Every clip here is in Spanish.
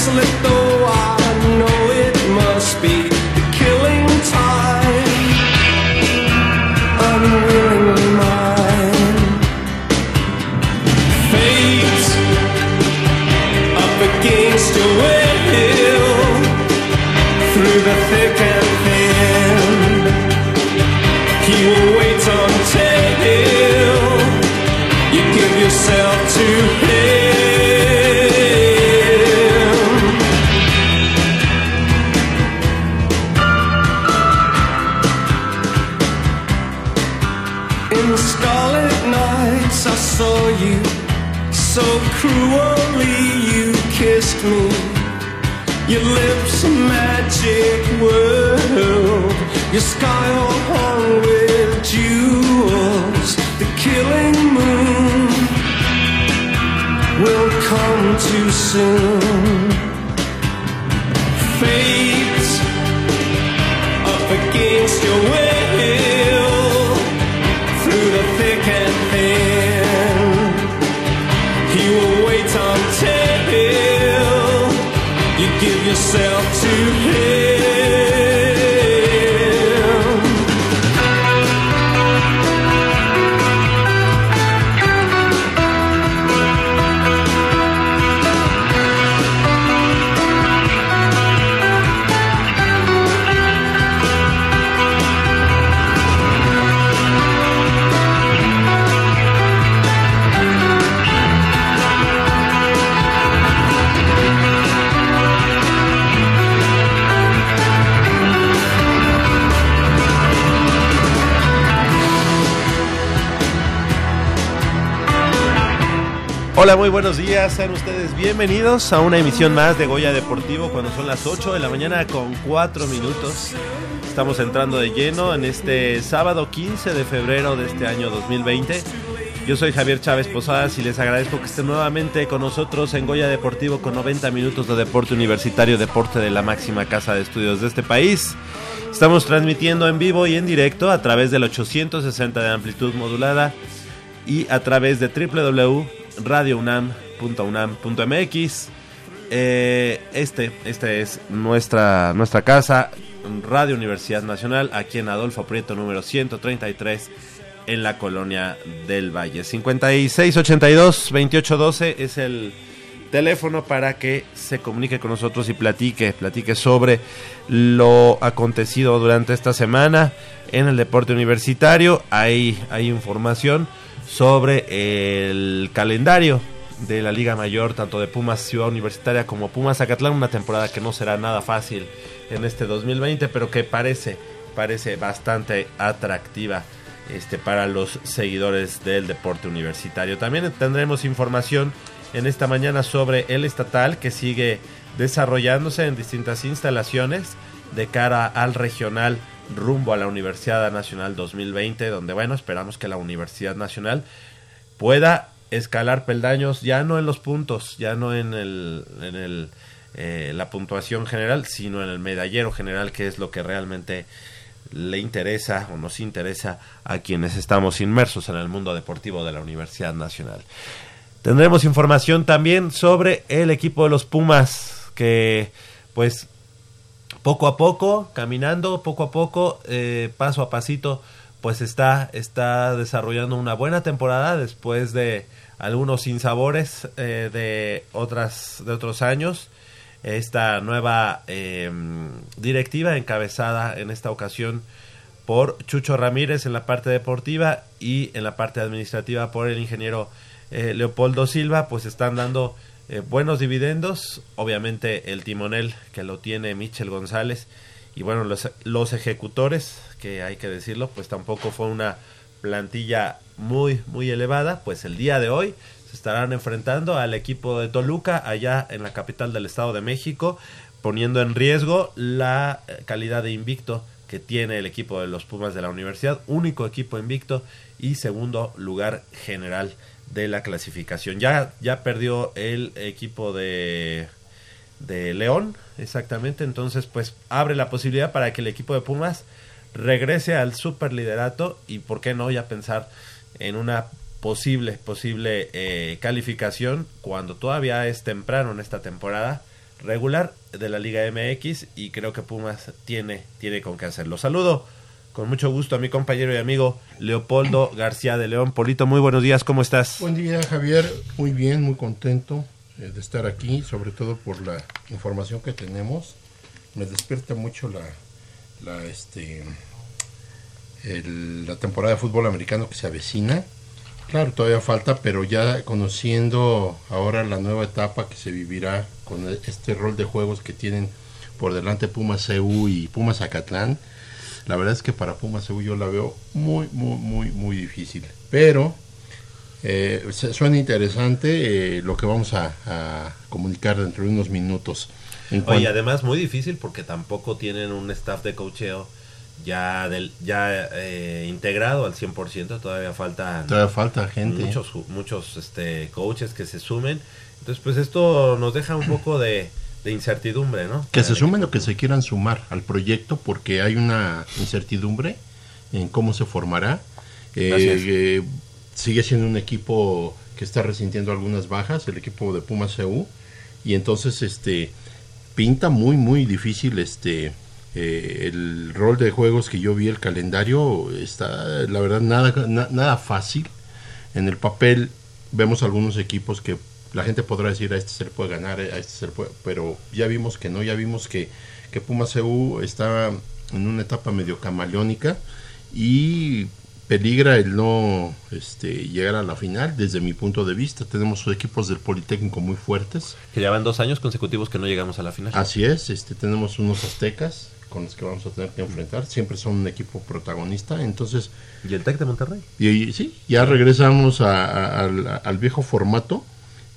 slip through. Your lips a magic world. Your sky all hung with jewels. The killing moon will come too soon. Hola, muy buenos días, sean ustedes bienvenidos a una emisión más de Goya Deportivo cuando son las 8 de la mañana con 4 minutos. Estamos entrando de lleno en este sábado 15 de febrero de este año 2020. Yo soy Javier Chávez Posadas y les agradezco que estén nuevamente con nosotros en Goya Deportivo con 90 minutos de deporte universitario, deporte de la máxima casa de estudios de este país. Estamos transmitiendo en vivo y en directo a través del 860 de amplitud modulada y a través de www.radiounam.unam.mx. Eh, este, este es nuestra, nuestra casa, Radio Universidad Nacional, aquí en Adolfo Prieto número 133 en la colonia del Valle. 5682-2812 es el teléfono para que se comunique con nosotros y platique, platique sobre lo acontecido durante esta semana en el deporte universitario. Hay, hay información sobre el calendario de la Liga Mayor, tanto de Pumas Ciudad Universitaria como Pumas Zacatlán, una temporada que no será nada fácil en este 2020, pero que parece, parece bastante atractiva este, para los seguidores del deporte universitario. También tendremos información en esta mañana sobre el estatal que sigue desarrollándose en distintas instalaciones de cara al regional rumbo a la Universidad Nacional 2020, donde bueno, esperamos que la Universidad Nacional pueda escalar peldaños ya no en los puntos, ya no en el, en el eh, la puntuación general, sino en el medallero general, que es lo que realmente le interesa o nos interesa a quienes estamos inmersos en el mundo deportivo de la Universidad Nacional. Tendremos información también sobre el equipo de los Pumas, que pues poco a poco, caminando, poco a poco, eh, paso a pasito, pues está, está desarrollando una buena temporada después de algunos sinsabores eh, de, otras, de otros años. Esta nueva em, directiva encabezada en esta ocasión por Chucho Ramírez en la parte deportiva y en la parte administrativa por el ingeniero eh, Leopoldo Silva, pues están dando eh, buenos dividendos. Obviamente el timonel que lo tiene Michel González y bueno, los, los ejecutores, que hay que decirlo, pues tampoco fue una plantilla muy, muy elevada. Pues el día de hoy se estarán enfrentando al equipo de Toluca allá en la capital del Estado de México, poniendo en riesgo la eh, calidad de invicto que tiene el equipo de los Pumas de la universidad, único equipo invicto y segundo lugar general de la clasificación. Ya, ya perdió el equipo de, de León, exactamente, entonces pues abre la posibilidad para que el equipo de Pumas regrese al superliderato y por qué no ya pensar en una posible, posible eh, calificación cuando todavía es temprano en esta temporada regular de la Liga MX y creo que Pumas tiene, tiene con qué hacerlo. Saludo con mucho gusto a mi compañero y amigo Leopoldo García de León. Polito, muy buenos días, ¿cómo estás? Buen día, Javier. Muy bien, muy contento eh, de estar aquí, sobre todo por la información que tenemos. Me despierta mucho la, la, este, el- la temporada de fútbol americano que se avecina. Claro, todavía falta, pero ya conociendo ahora la nueva etapa que se vivirá con este rol de juegos que tienen por delante Pumas CU y Pumas Acatlán, la verdad es que para Pumas yo la veo muy, muy, muy, muy difícil. Pero eh, suena interesante eh, lo que vamos a, a comunicar dentro de unos minutos. En Oye, además muy difícil porque tampoco tienen un staff de cocheo ya del ya eh, integrado al 100%, todavía faltan todavía falta gente. muchos muchos este coaches que se sumen. Entonces, pues esto nos deja un poco de, de incertidumbre, ¿no? Que se sumen o que se quieran sumar al proyecto porque hay una incertidumbre en cómo se formará. Eh, eh, sigue siendo un equipo que está resintiendo algunas bajas, el equipo de Pumas CU, y entonces este pinta muy muy difícil este eh, el rol de juegos que yo vi el calendario está la verdad nada na- nada fácil en el papel vemos algunos equipos que la gente podrá decir a este se le puede ganar, a este se le puede, pero ya vimos que no, ya vimos que, que Pumas CU está en una etapa medio camaleónica y peligra el no este, llegar a la final desde mi punto de vista. Tenemos equipos del Politécnico muy fuertes, Que ya van dos años consecutivos que no llegamos a la final. así es, este, tenemos unos aztecas con los que vamos a tener que enfrentar, siempre son un equipo protagonista, entonces Y el Tec de Monterrey. y, y sí, ya regresamos a- a- al, al viejo formato.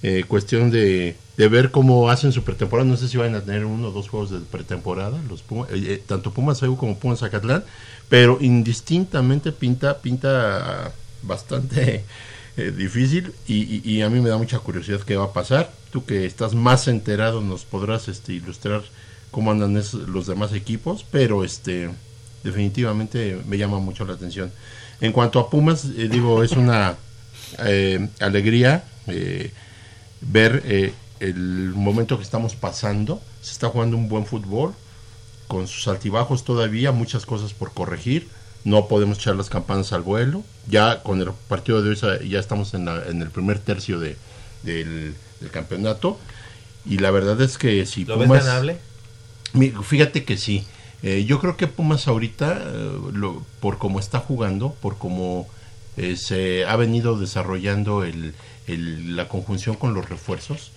Eh, cuestión de, de ver cómo hacen su pretemporada. No sé si van a tener uno o dos juegos de pretemporada, los Puma- eh, eh, tanto Pumas como Pumas Zacatlán, pero indistintamente pinta, pinta bastante eh, difícil y, a mí me da mucha curiosidad qué va a pasar. Tú que estás más enterado nos podrás este, ilustrar cómo andan es- los demás equipos, pero este definitivamente me llama mucho la atención. En cuanto a Pumas, eh, digo, es una eh, alegría eh, ver eh, el momento que estamos pasando. Se está jugando un buen fútbol, con sus altibajos todavía, muchas cosas por corregir. No podemos echar las campanas al vuelo. Ya con el partido de hoy ya estamos en, la- en el primer tercio de, del, del campeonato. Y la verdad es que si ¿Lo ves Pumas... ganable? Fíjate que sí. Eh, yo creo que Pumas ahorita, eh, lo- por cómo está jugando, por cómo eh, se ha venido desarrollando el, la conjunción con los refuerzos,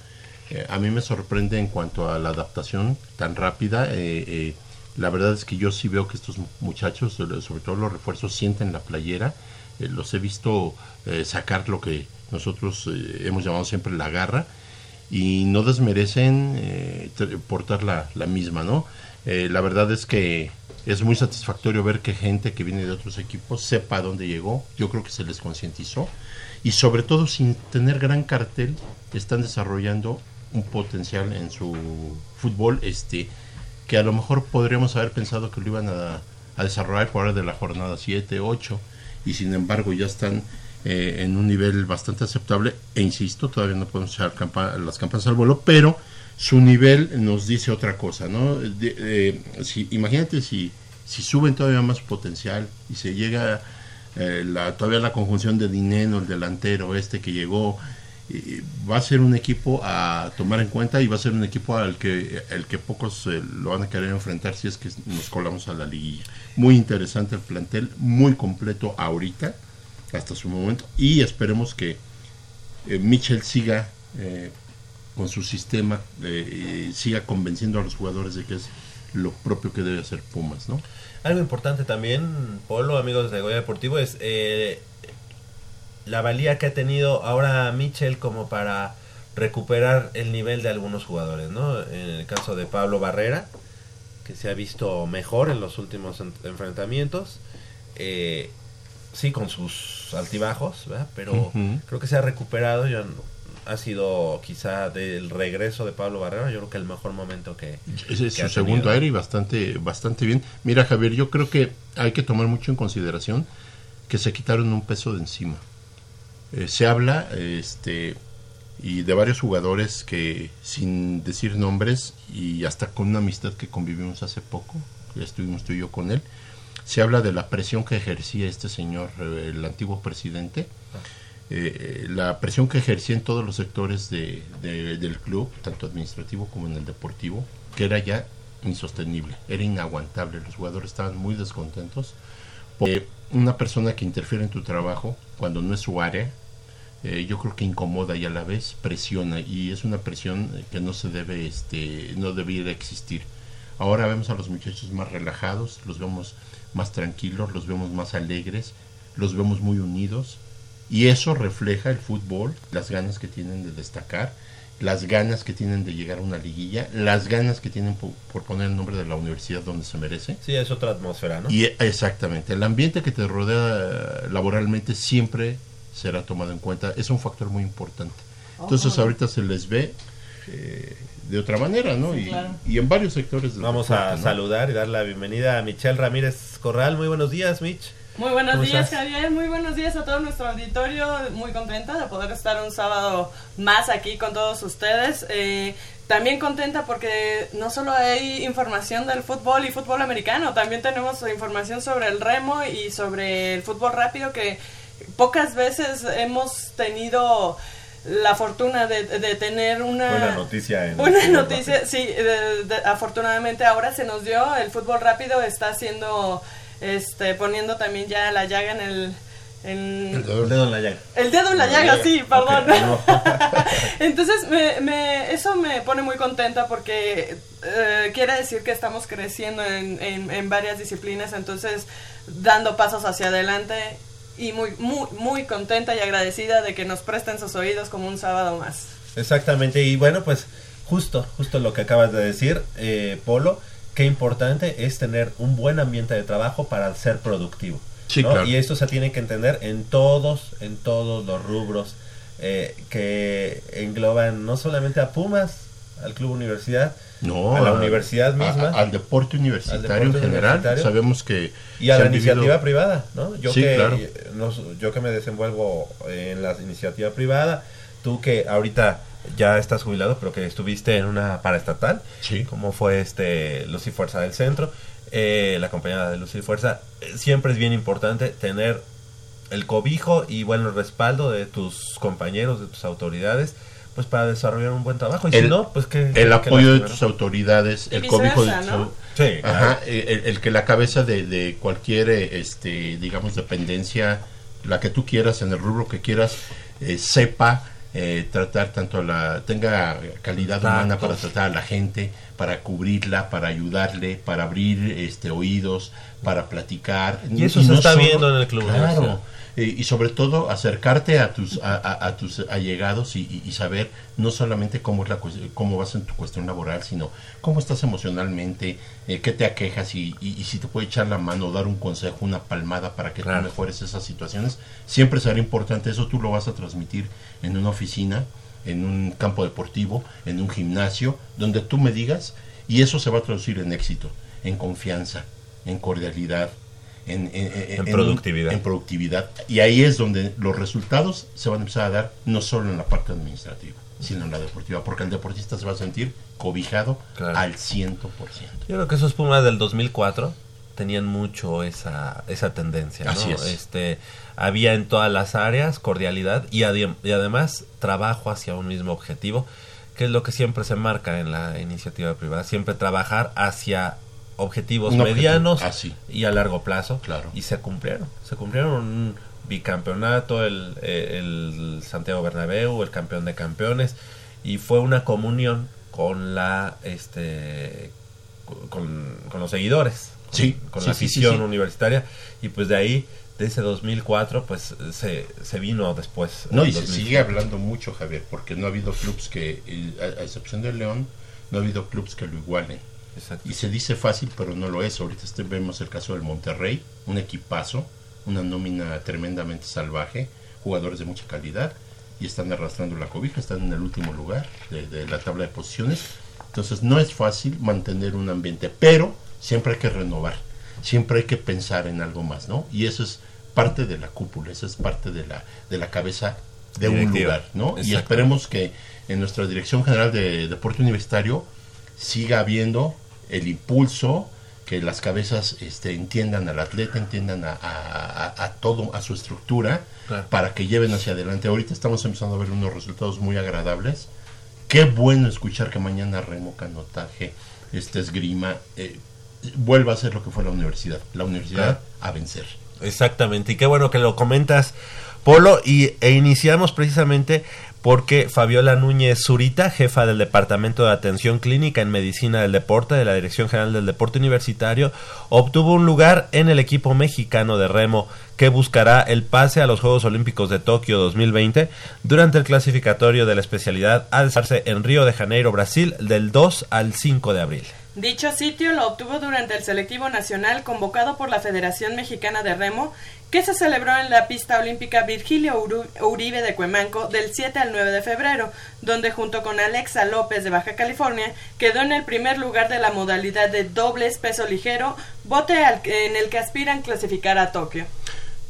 eh, a mí me sorprende en cuanto a la adaptación tan rápida. eh, eh, la verdad es que yo sí veo que estos muchachos, sobre todo los refuerzos, sienten la playera. Los he visto sacar lo que nosotros hemos llamado siempre la garra y no desmerecen portar la, la misma, ¿no? La verdad es que es muy satisfactorio ver que gente que viene de otros equipos sepa dónde llegó. Yo creo que se les concientizó y sobre todo sin tener gran cartel están desarrollando un potencial en su fútbol este que a lo mejor podríamos haber pensado que lo iban a, a desarrollar por ahora de la jornada 7, 8 y sin embargo ya están eh, en un nivel bastante aceptable. E insisto, todavía no podemos echar las campanas al vuelo, pero su nivel nos dice otra cosa, ¿no? Eh, imagínate si, si suben todavía más potencial y se llega eh, la, todavía la conjunción de Dineno, el delantero este que llegó, va a ser un equipo a tomar en cuenta y va a ser un equipo al que el que pocos eh, lo van a querer enfrentar si es que nos colamos a la liguilla. Muy interesante el plantel, muy completo ahorita, hasta su momento, y esperemos que eh, Mitchell siga eh, con su sistema, y siga convenciendo a los jugadores de que es lo propio que debe hacer Pumas, ¿no? Algo importante también, Polo, amigos de Goya Deportivo, es eh, la valía que ha tenido ahora Mitchell como para recuperar el nivel de algunos jugadores, ¿no? En el caso de Pablo Barrera, que se ha visto mejor en los últimos en- enfrentamientos, eh, sí con sus altibajos, ¿verdad? Pero creo que se ha recuperado, ya no- ha sido quizá del regreso de Pablo Barrera, yo creo que el mejor momento que... Ese es que su segundo aire y bastante, bastante bien. Mira, Javier, yo creo que hay que tomar mucho en consideración que se quitaron un peso de encima. Eh, se habla este, y de varios jugadores que, sin decir nombres y hasta con una amistad que convivimos hace poco, ya estuvimos tú y yo con él, se habla de la presión que ejercía este señor, eh, el antiguo presidente, eh, la presión que ejercía en todos los sectores de- de- del club, tanto administrativo como en el deportivo, que era ya insostenible, era inaguantable, los jugadores estaban muy descontentos, porque una persona que interfiere en tu trabajo cuando no es su área, eh, yo creo que incomoda y a la vez presiona y es una presión que no se debe, este, no debiera existir. Ahora vemos a los muchachos más relajados, los vemos más tranquilos, los vemos más alegres, los vemos muy unidos y eso refleja el fútbol, las ganas que tienen de destacar, las ganas que tienen de llegar a una liguilla, las ganas que tienen po- por, poner el nombre de la universidad donde se merece. Sí, es otra atmósfera, ¿no? Y eh, exactamente, el ambiente que te rodea eh, laboralmente siempre será tomado en cuenta, es un factor muy importante. Entonces ahorita se les ve eh, de otra manera, ¿no? y, y en varios sectores del Vamos deporte, a ¿no? saludar y dar la bienvenida a Michelle Ramírez Corral. Muy buenos días, Mitch. Muy buenos ¿Cómo días, estás? Javier. Muy buenos días a todo nuestro auditorio. Muy contenta de poder estar un sábado más aquí con todos ustedes. Eh, también contenta porque no solo hay información del fútbol y fútbol americano, también tenemos información sobre el remo y sobre el fútbol rápido que pocas veces hemos tenido la fortuna de, de tener una Buena noticia en fútbol noticia, rápido. sí, de- de- afortunadamente ahora se nos dio, el fútbol rápido está haciendo, este, poniendo también ya la llaga en el... En, El dedo- El dedo en la llaga. el dedo en la llaga, sí, perdón. No. Entonces, me, me- eso me pone muy contenta porque eh, quiere decir que estamos creciendo en, en- en varias disciplinas, entonces dando pasos hacia adelante y muy, muy, muy contenta y agradecida de que nos presten sus oídos como un sábado más. Exactamente, y bueno, pues justo, justo lo que acabas de decir, eh, Polo, qué importante es tener un buen ambiente de trabajo para ser productivo. Sí, ¿no? claro. Y esto se tiene que entender en todos, en todos los rubros eh, que engloban no solamente a Pumas, al Club Universidad, No, a la a- universidad a- misma al deporte universitario Al deporte en general. universitario. Sabemos que y a la iniciativa vivido- privada, ¿no? Yo Sí, que claro. nos- yo que me desenvuelvo en la iniciativa privada, tú que ahorita ya estás jubilado, pero que estuviste en una paraestatal, Sí. como fue este Luz y Fuerza del Centro, eh, la compañía de Luz y Fuerza, eh, siempre es bien importante tener el cobijo y bueno el respaldo de tus compañeros, de tus autoridades, pues para desarrollar un buen trabajo. Y si El- no, pues que el apoyo de tus autoridades, Y el cobijo de tus Sí, Ajá, el, el que la cabeza de, de cualquier, eh, este, digamos, dependencia, la que tú quieras, en el rubro que quieras, eh, sepa eh, tratar tanto la, tenga calidad humana para tratar a la gente, para cubrirla, para ayudarle, para abrir este oídos, para platicar. Y eso se está viendo en el club Claro. Eh, y sobre todo acercarte a tus a, a- a tus allegados y, saber no solamente cómo es la cómo vas en tu cuestión laboral sino cómo estás emocionalmente eh, qué te aquejas y, y- y si te puede echar la mano dar un consejo una palmada para que Claro. tú mejores esas situaciones siempre será importante eso tú lo vas a transmitir en una oficina en un campo deportivo en un gimnasio donde tú me digas y eso se va a traducir en éxito en confianza en cordialidad en, en- En productividad. en productividad. Y ahí es donde los resultados se van a empezar a dar no solo en la parte administrativa, sino en la deportiva, porque el deportista se va a sentir cobijado Claro. al 100%. Yo creo que esos Pumas del 2004 tenían mucho esa, esa tendencia, ¿no? Así es. Este, había en todas las áreas cordialidad y, y además trabajo hacia un mismo objetivo, que es lo que siempre se marca en la iniciativa privada, siempre trabajar hacia objetivos Un objetivo, medianos y a largo plazo. Claro. Y se cumplieron, se cumplieron un bicampeonato, el, el Santiago Bernabéu, el campeón de campeones, y fue una comunión con la este con, con los seguidores, Sí, con sí, la sí, sí, afición sí. universitaria, y pues de ahí, de ese 2004, pues se, se vino después. No, y se 2005. sigue hablando mucho, Javier, porque no ha habido clubes que, a, a excepción del León, no ha habido clubes que lo igualen. Exacto. Y se dice fácil, pero no lo es. Ahorita este- vemos el caso del Monterrey, un equipazo, una nómina tremendamente salvaje, jugadores de mucha calidad, y están arrastrando la cobija, están en el último lugar de, de la tabla de posiciones. Entonces no es fácil mantener un ambiente, pero siempre hay que renovar, siempre hay que pensar en algo más, ¿no? Y eso es parte de la cúpula, eso es parte de la, de la cabeza de un lugar, ¿no? Y esperemos que en nuestra Dirección General de Deporte Universitario siga habiendo el impulso, que las cabezas este, entiendan al atleta, entiendan a, a- a- a todo, a su estructura, Claro. para que lleven hacia adelante. Ahorita estamos empezando a ver unos resultados muy agradables. Qué bueno escuchar que mañana remo, canotaje, este esgrima, eh, vuelva a ser lo que fue la universidad. La universidad a vencer. Exactamente, y qué bueno que lo comentas, Polo, y, e iniciamos precisamente porque Fabiola Núñez Zurita, jefa del Departamento de Atención Clínica en Medicina del Deporte de la Dirección General del Deporte Universitario, obtuvo un lugar en el equipo mexicano de remo que buscará el pase a los Juegos Olímpicos de Tokio 2020 durante el clasificatorio de la especialidad a desarrollarse en Río de Janeiro, Brasil, del 2 al 5 de abril. Dicho sitio lo obtuvo durante el selectivo nacional convocado por la Federación Mexicana de Remo, que se celebró en la pista olímpica Virgilio Uribe de Cuemanco del 7 al 9 de febrero, donde junto con Alexa López de Baja California quedó en el primer lugar de la modalidad de dobles peso ligero, bote en el que aspiran clasificar a Tokio.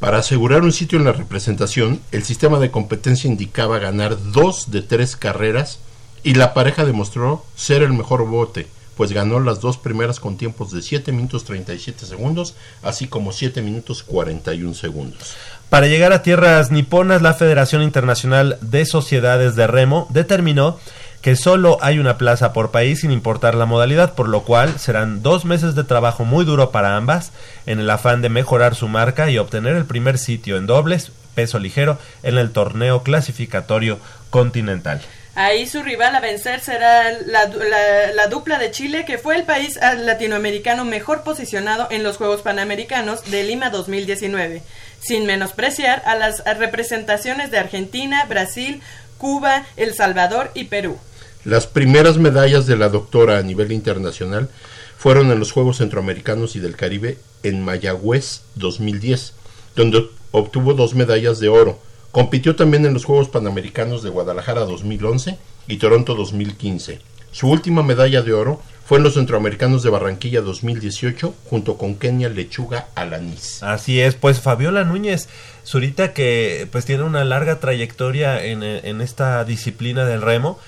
Para asegurar un sitio en la representación, el sistema de competencia indicaba ganar dos de tres carreras y la pareja demostró ser el mejor bote, pues ganó las dos primeras con tiempos de 7 minutos 37 segundos, así como 7 minutos 41 segundos. Para llegar a tierras niponas, la Federación Internacional de Sociedades de Remo determinó que solo hay una plaza por país sin importar la modalidad, por lo cual serán dos meses de trabajo muy duro para ambas en el afán de mejorar su marca y obtener el primer sitio en dobles, peso ligero, en el torneo clasificatorio continental. Ahí su rival a vencer será la, la- la dupla de Chile, que fue el país ah, latinoamericano mejor posicionado en los Juegos Panamericanos de Lima 2019, sin menospreciar a las representaciones de Argentina, Brasil, Cuba, El Salvador y Perú. Las primeras medallas de la doctora a nivel internacional fueron en los Juegos Centroamericanos y del Caribe en Mayagüez 2010, donde obtuvo dos medallas de oro. Compitió también en los Juegos Panamericanos de Guadalajara 2011 y Toronto 2015. Su última medalla de oro fue en los Centroamericanos de Barranquilla 2018 junto con Kenia Lechuga Alanis. Así es, pues Fabiola Núñez, Zurita que pues tiene una larga trayectoria en, en esta disciplina del remo,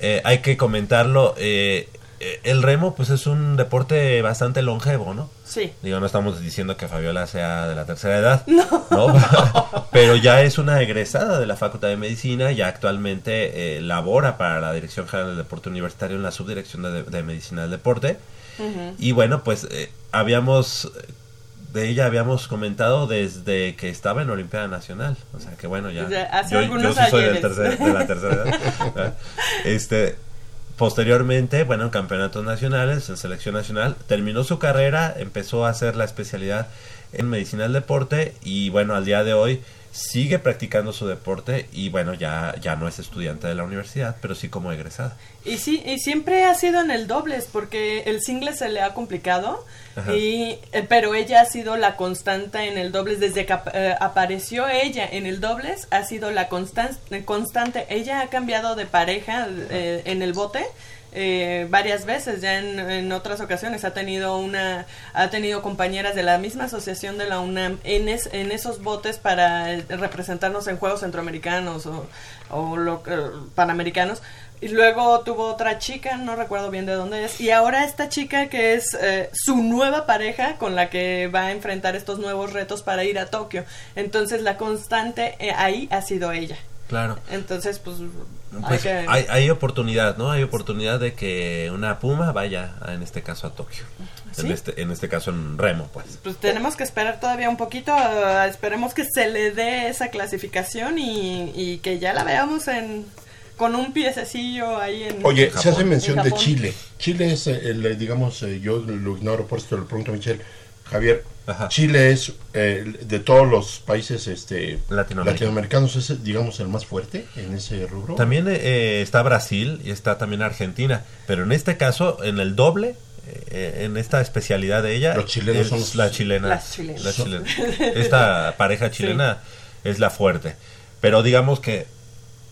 Eh, hay que comentarlo, eh, el remo pues es un deporte bastante longevo, ¿no? Sí. Digo, no estamos diciendo que Fabiola sea de la tercera edad, no. Pero ya es una egresada de la Facultad de Medicina y actualmente eh, labora para la Dirección General del Deporte Universitario en la Subdirección de, de Medicina del Deporte. Y bueno, pues eh, habíamos, de ella habíamos comentado desde que estaba en Olimpiada Nacional. O sea que bueno, ya. Hace yo, algunos yo sí soy del tercer- de la tercera edad. este, posteriormente, bueno, en campeonatos nacionales, en selección nacional, terminó su carrera, empezó a hacer la especialidad en medicina del deporte y bueno, al día de hoy sigue practicando su deporte y bueno, ya, ya no es estudiante de la universidad, pero sí como egresada. Y sí, y siempre ha sido en el dobles, porque el single se le ha complicado, y, eh, pero ella ha sido la constante en el dobles. Desde que eh, apareció ella en el dobles, ha sido la constan- constante. Ella ha cambiado de pareja eh, en el bote. Eh, varias veces, ya en, otras ocasiones ha tenido una, ha tenido compañeras de la misma asociación de la UNAM en, es- en esos botes para eh, representarnos en Juegos Centroamericanos o, eh, Panamericanos. Y luego tuvo otra chica, no recuerdo bien de dónde es. Y ahora esta chica que es eh, su nueva pareja con la que va a enfrentar estos nuevos retos para ir a Tokio. Entonces la constante eh, ahí ha sido ella. Claro. Entonces, pues, hay Pues que... hay, hay oportunidad, ¿no? Hay oportunidad de que una puma vaya, a- en este caso, a Tokio. ¿Sí? En, este, en este caso, en remo, pues. Pues tenemos que esperar todavía un poquito, eh, esperemos que se le dé esa clasificación y, y que ya la veamos en con un piececillo ahí en Oye, Japón. se hace mención En de. Chile. Chile es, el, digamos, eh, yo lo ignoro, por esto le pregunto a Michelle. Javier, Ajá. Chile es, eh, de todos los países este, Latinoamericanos. latinoamericanos, es, digamos, el más fuerte en ese rubro. También eh, está Brasil y está también Argentina, pero en este caso, en el doble, eh, en esta especialidad de ella, Los chilenos es son los- la chilena. Las chilenas. la chilena. Esta pareja chilena es la fuerte. Pero digamos que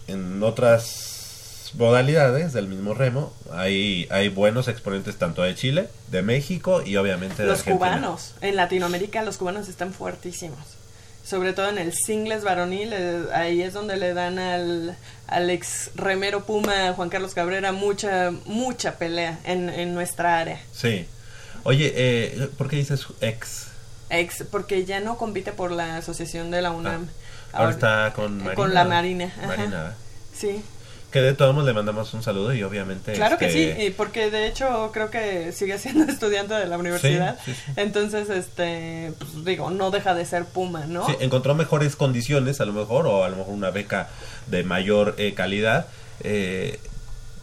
en otras modalidades del mismo remo hay, hay buenos exponentes tanto de Chile, de México y obviamente de los Argentina. cubanos. En Latinoamérica los cubanos están fuertísimos. Sobre todo en el singles varonil, eh, ahí es donde le dan al, al ex remero Puma Juan Carlos Cabrera mucha mucha pelea en, en nuestra área. Sí. Oye, eh, ¿por qué dices ex? Ex, porque ya no compite por la asociación de la UNAM. Ah, Ahora está con Marina. Con la Marina. ajá. Marina. Sí, Que de todos modos le mandamos un saludo y obviamente... claro que este, sí, y porque de hecho creo que sigue siendo estudiante de la universidad. sí, sí. Entonces, este, pues, digo, no deja de ser Puma, ¿no? Sí, encontró mejores condiciones a lo mejor, o a lo mejor una beca de mayor eh, calidad eh,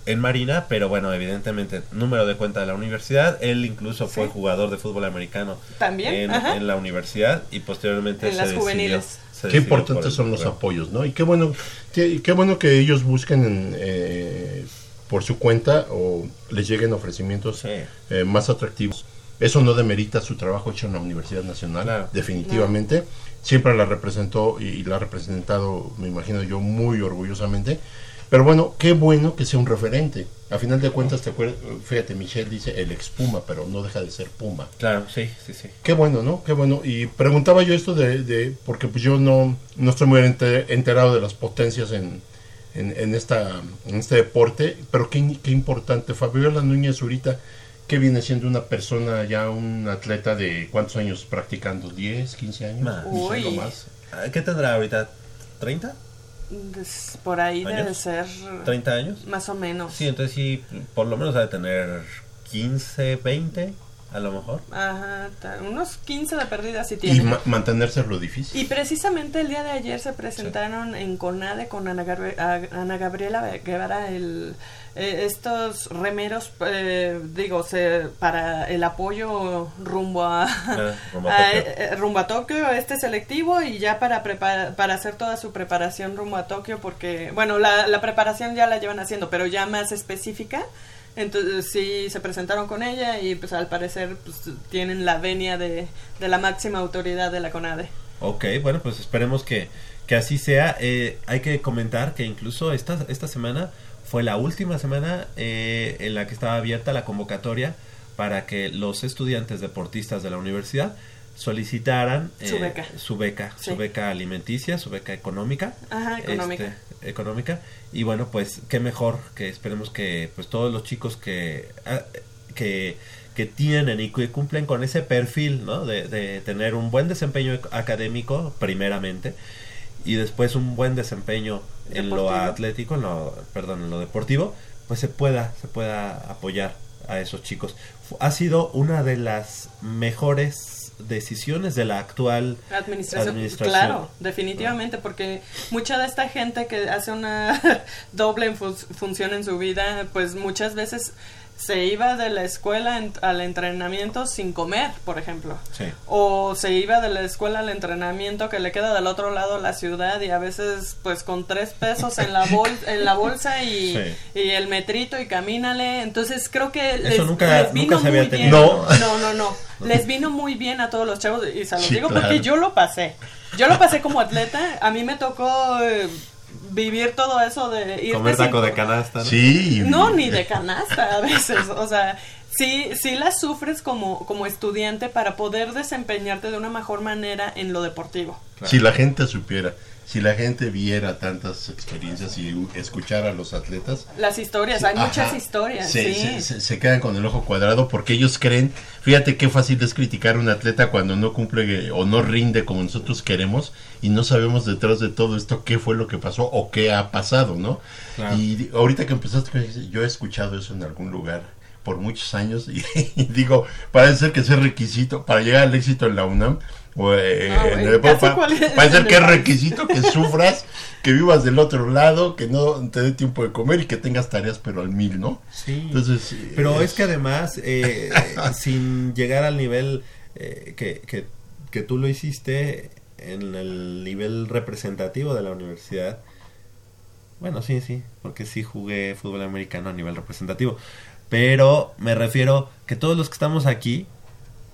en Marina, pero bueno, evidentemente, número de cuenta de la universidad, él incluso fue Sí. jugador de fútbol americano También, en, la universidad y posteriormente En se las decidió- juveniles. Qué importantes son los apoyos, ¿no? Y qué bueno, qué, qué bueno que ellos busquen eh, por su cuenta o les lleguen ofrecimientos Sí. eh, más atractivos. Eso no demerita su trabajo hecho en la Universidad Nacional, Claro. definitivamente. Siempre la representó y la ha representado, me imagino yo, muy orgullosamente. Pero bueno, qué bueno que sea un referente. A final de cuentas, te acuerdas, fíjate, Michelle dice el ex Puma, pero no deja de ser Puma. Claro, sí, sí, sí. Qué bueno, ¿no? Qué bueno. Y preguntaba yo esto de, de porque pues yo no, no estoy muy ente- enterado de las potencias en, en, en esta, en este deporte, pero qué, qué importante. Fabiola Núñez ahorita, que viene siendo una persona ya, un atleta de cuántos años practicando, 10, 15 años, Más. Uy. más. Ah, ¿Qué tendrá ahorita? ¿30? Por ahí debe ¿Años? ser ¿30 años? más o menos. Sí, entonces sí, por lo menos ha de tener 15, 20, a lo mejor. Ajá, unos 15 de pérdidas sí Y tiene. ma- mantenerse es lo difícil. Y precisamente el día de ayer se presentaron en CONADE con Ana, a- Ana Gabriela Guevara el, eh, estos remeros, eh, digo, se, para el apoyo rumbo a, Ah, rumbo a eh, rumbo a Tokio, este selectivo, y ya para, prepara- para hacer toda su preparación rumbo a Tokio, porque, bueno, la, la preparación ya la llevan haciendo, pero ya más específica. Entonces sí se presentaron con ella y pues al parecer pues, tienen la venia de, de la máxima autoridad de la CONADE. Ok, bueno, pues esperemos que, que así sea. Eh, hay que comentar que incluso esta, esta semana fue la última semana eh, en la que estaba abierta la convocatoria para que los estudiantes deportistas de la universidad solicitaran Su eh, beca. su beca, Sí. su beca alimenticia, su beca económica. Ajá, económica. este, económica. Y bueno, pues qué mejor que esperemos que pues todos los chicos que ah, que que tienen y que cumplen con ese perfil, ¿no? De, de tener un buen desempeño académico, primeramente, y después un buen desempeño en lo atlético, en lo, perdón, en lo deportivo, pues se pueda, se pueda apoyar a esos chicos. Ha sido una de las mejores decisiones de la actual Administración, administración. claro, definitivamente, porque mucha de esta gente que hace una doble fu- función en su vida, pues muchas veces se iba de la escuela en- al entrenamiento sin comer, por ejemplo. Sí. O se iba de la escuela al entrenamiento que le queda del otro lado de la ciudad y a veces pues con tres pesos en la, bol en la bolsa y, Sí. y el metrito y camínale. Entonces creo que Eso les, nunca- les nunca vino se había muy bien. tenido. No. no, no, no. Les vino muy bien a todos los chavos y se los Sí, digo claro. porque yo lo pasé. Yo lo pasé como atleta. A mí me tocó eh, vivir todo eso de ir Comer taco de canasta. ¿no? Sí. No, ni de canasta a veces. O sea, sí, sí la sufres como, como estudiante para poder desempeñarte de una mejor manera en lo deportivo. Si la gente supiera, si la gente viera tantas experiencias y u- escuchara a los atletas, Las historias, Sí, hay muchas ajá. historias, Se, sí. se- se- se quedan con el ojo cuadrado porque ellos creen, fíjate qué fácil es criticar a un atleta cuando no cumple eh, o no rinde como nosotros queremos y no sabemos detrás de todo esto qué fue lo que pasó o qué ha pasado, ¿no? Claro. Y ahorita que empezaste, con eso, yo he escuchado eso en algún lugar por muchos años y, y digo, parece ser que ese requisito para llegar al éxito en la UNAM o eh, Ah, en el pa- parece que es requisito que sufras, que vivas del otro lado, que no te dé tiempo de comer y que tengas tareas pero al mil, ¿no? Sí. Entonces, eh, Pero es que además, eh, sin llegar al nivel eh, que, que, que tú lo hiciste en el nivel representativo de la universidad, bueno, sí, sí, porque sí jugué fútbol americano a nivel representativo, pero me refiero que todos los que estamos aquí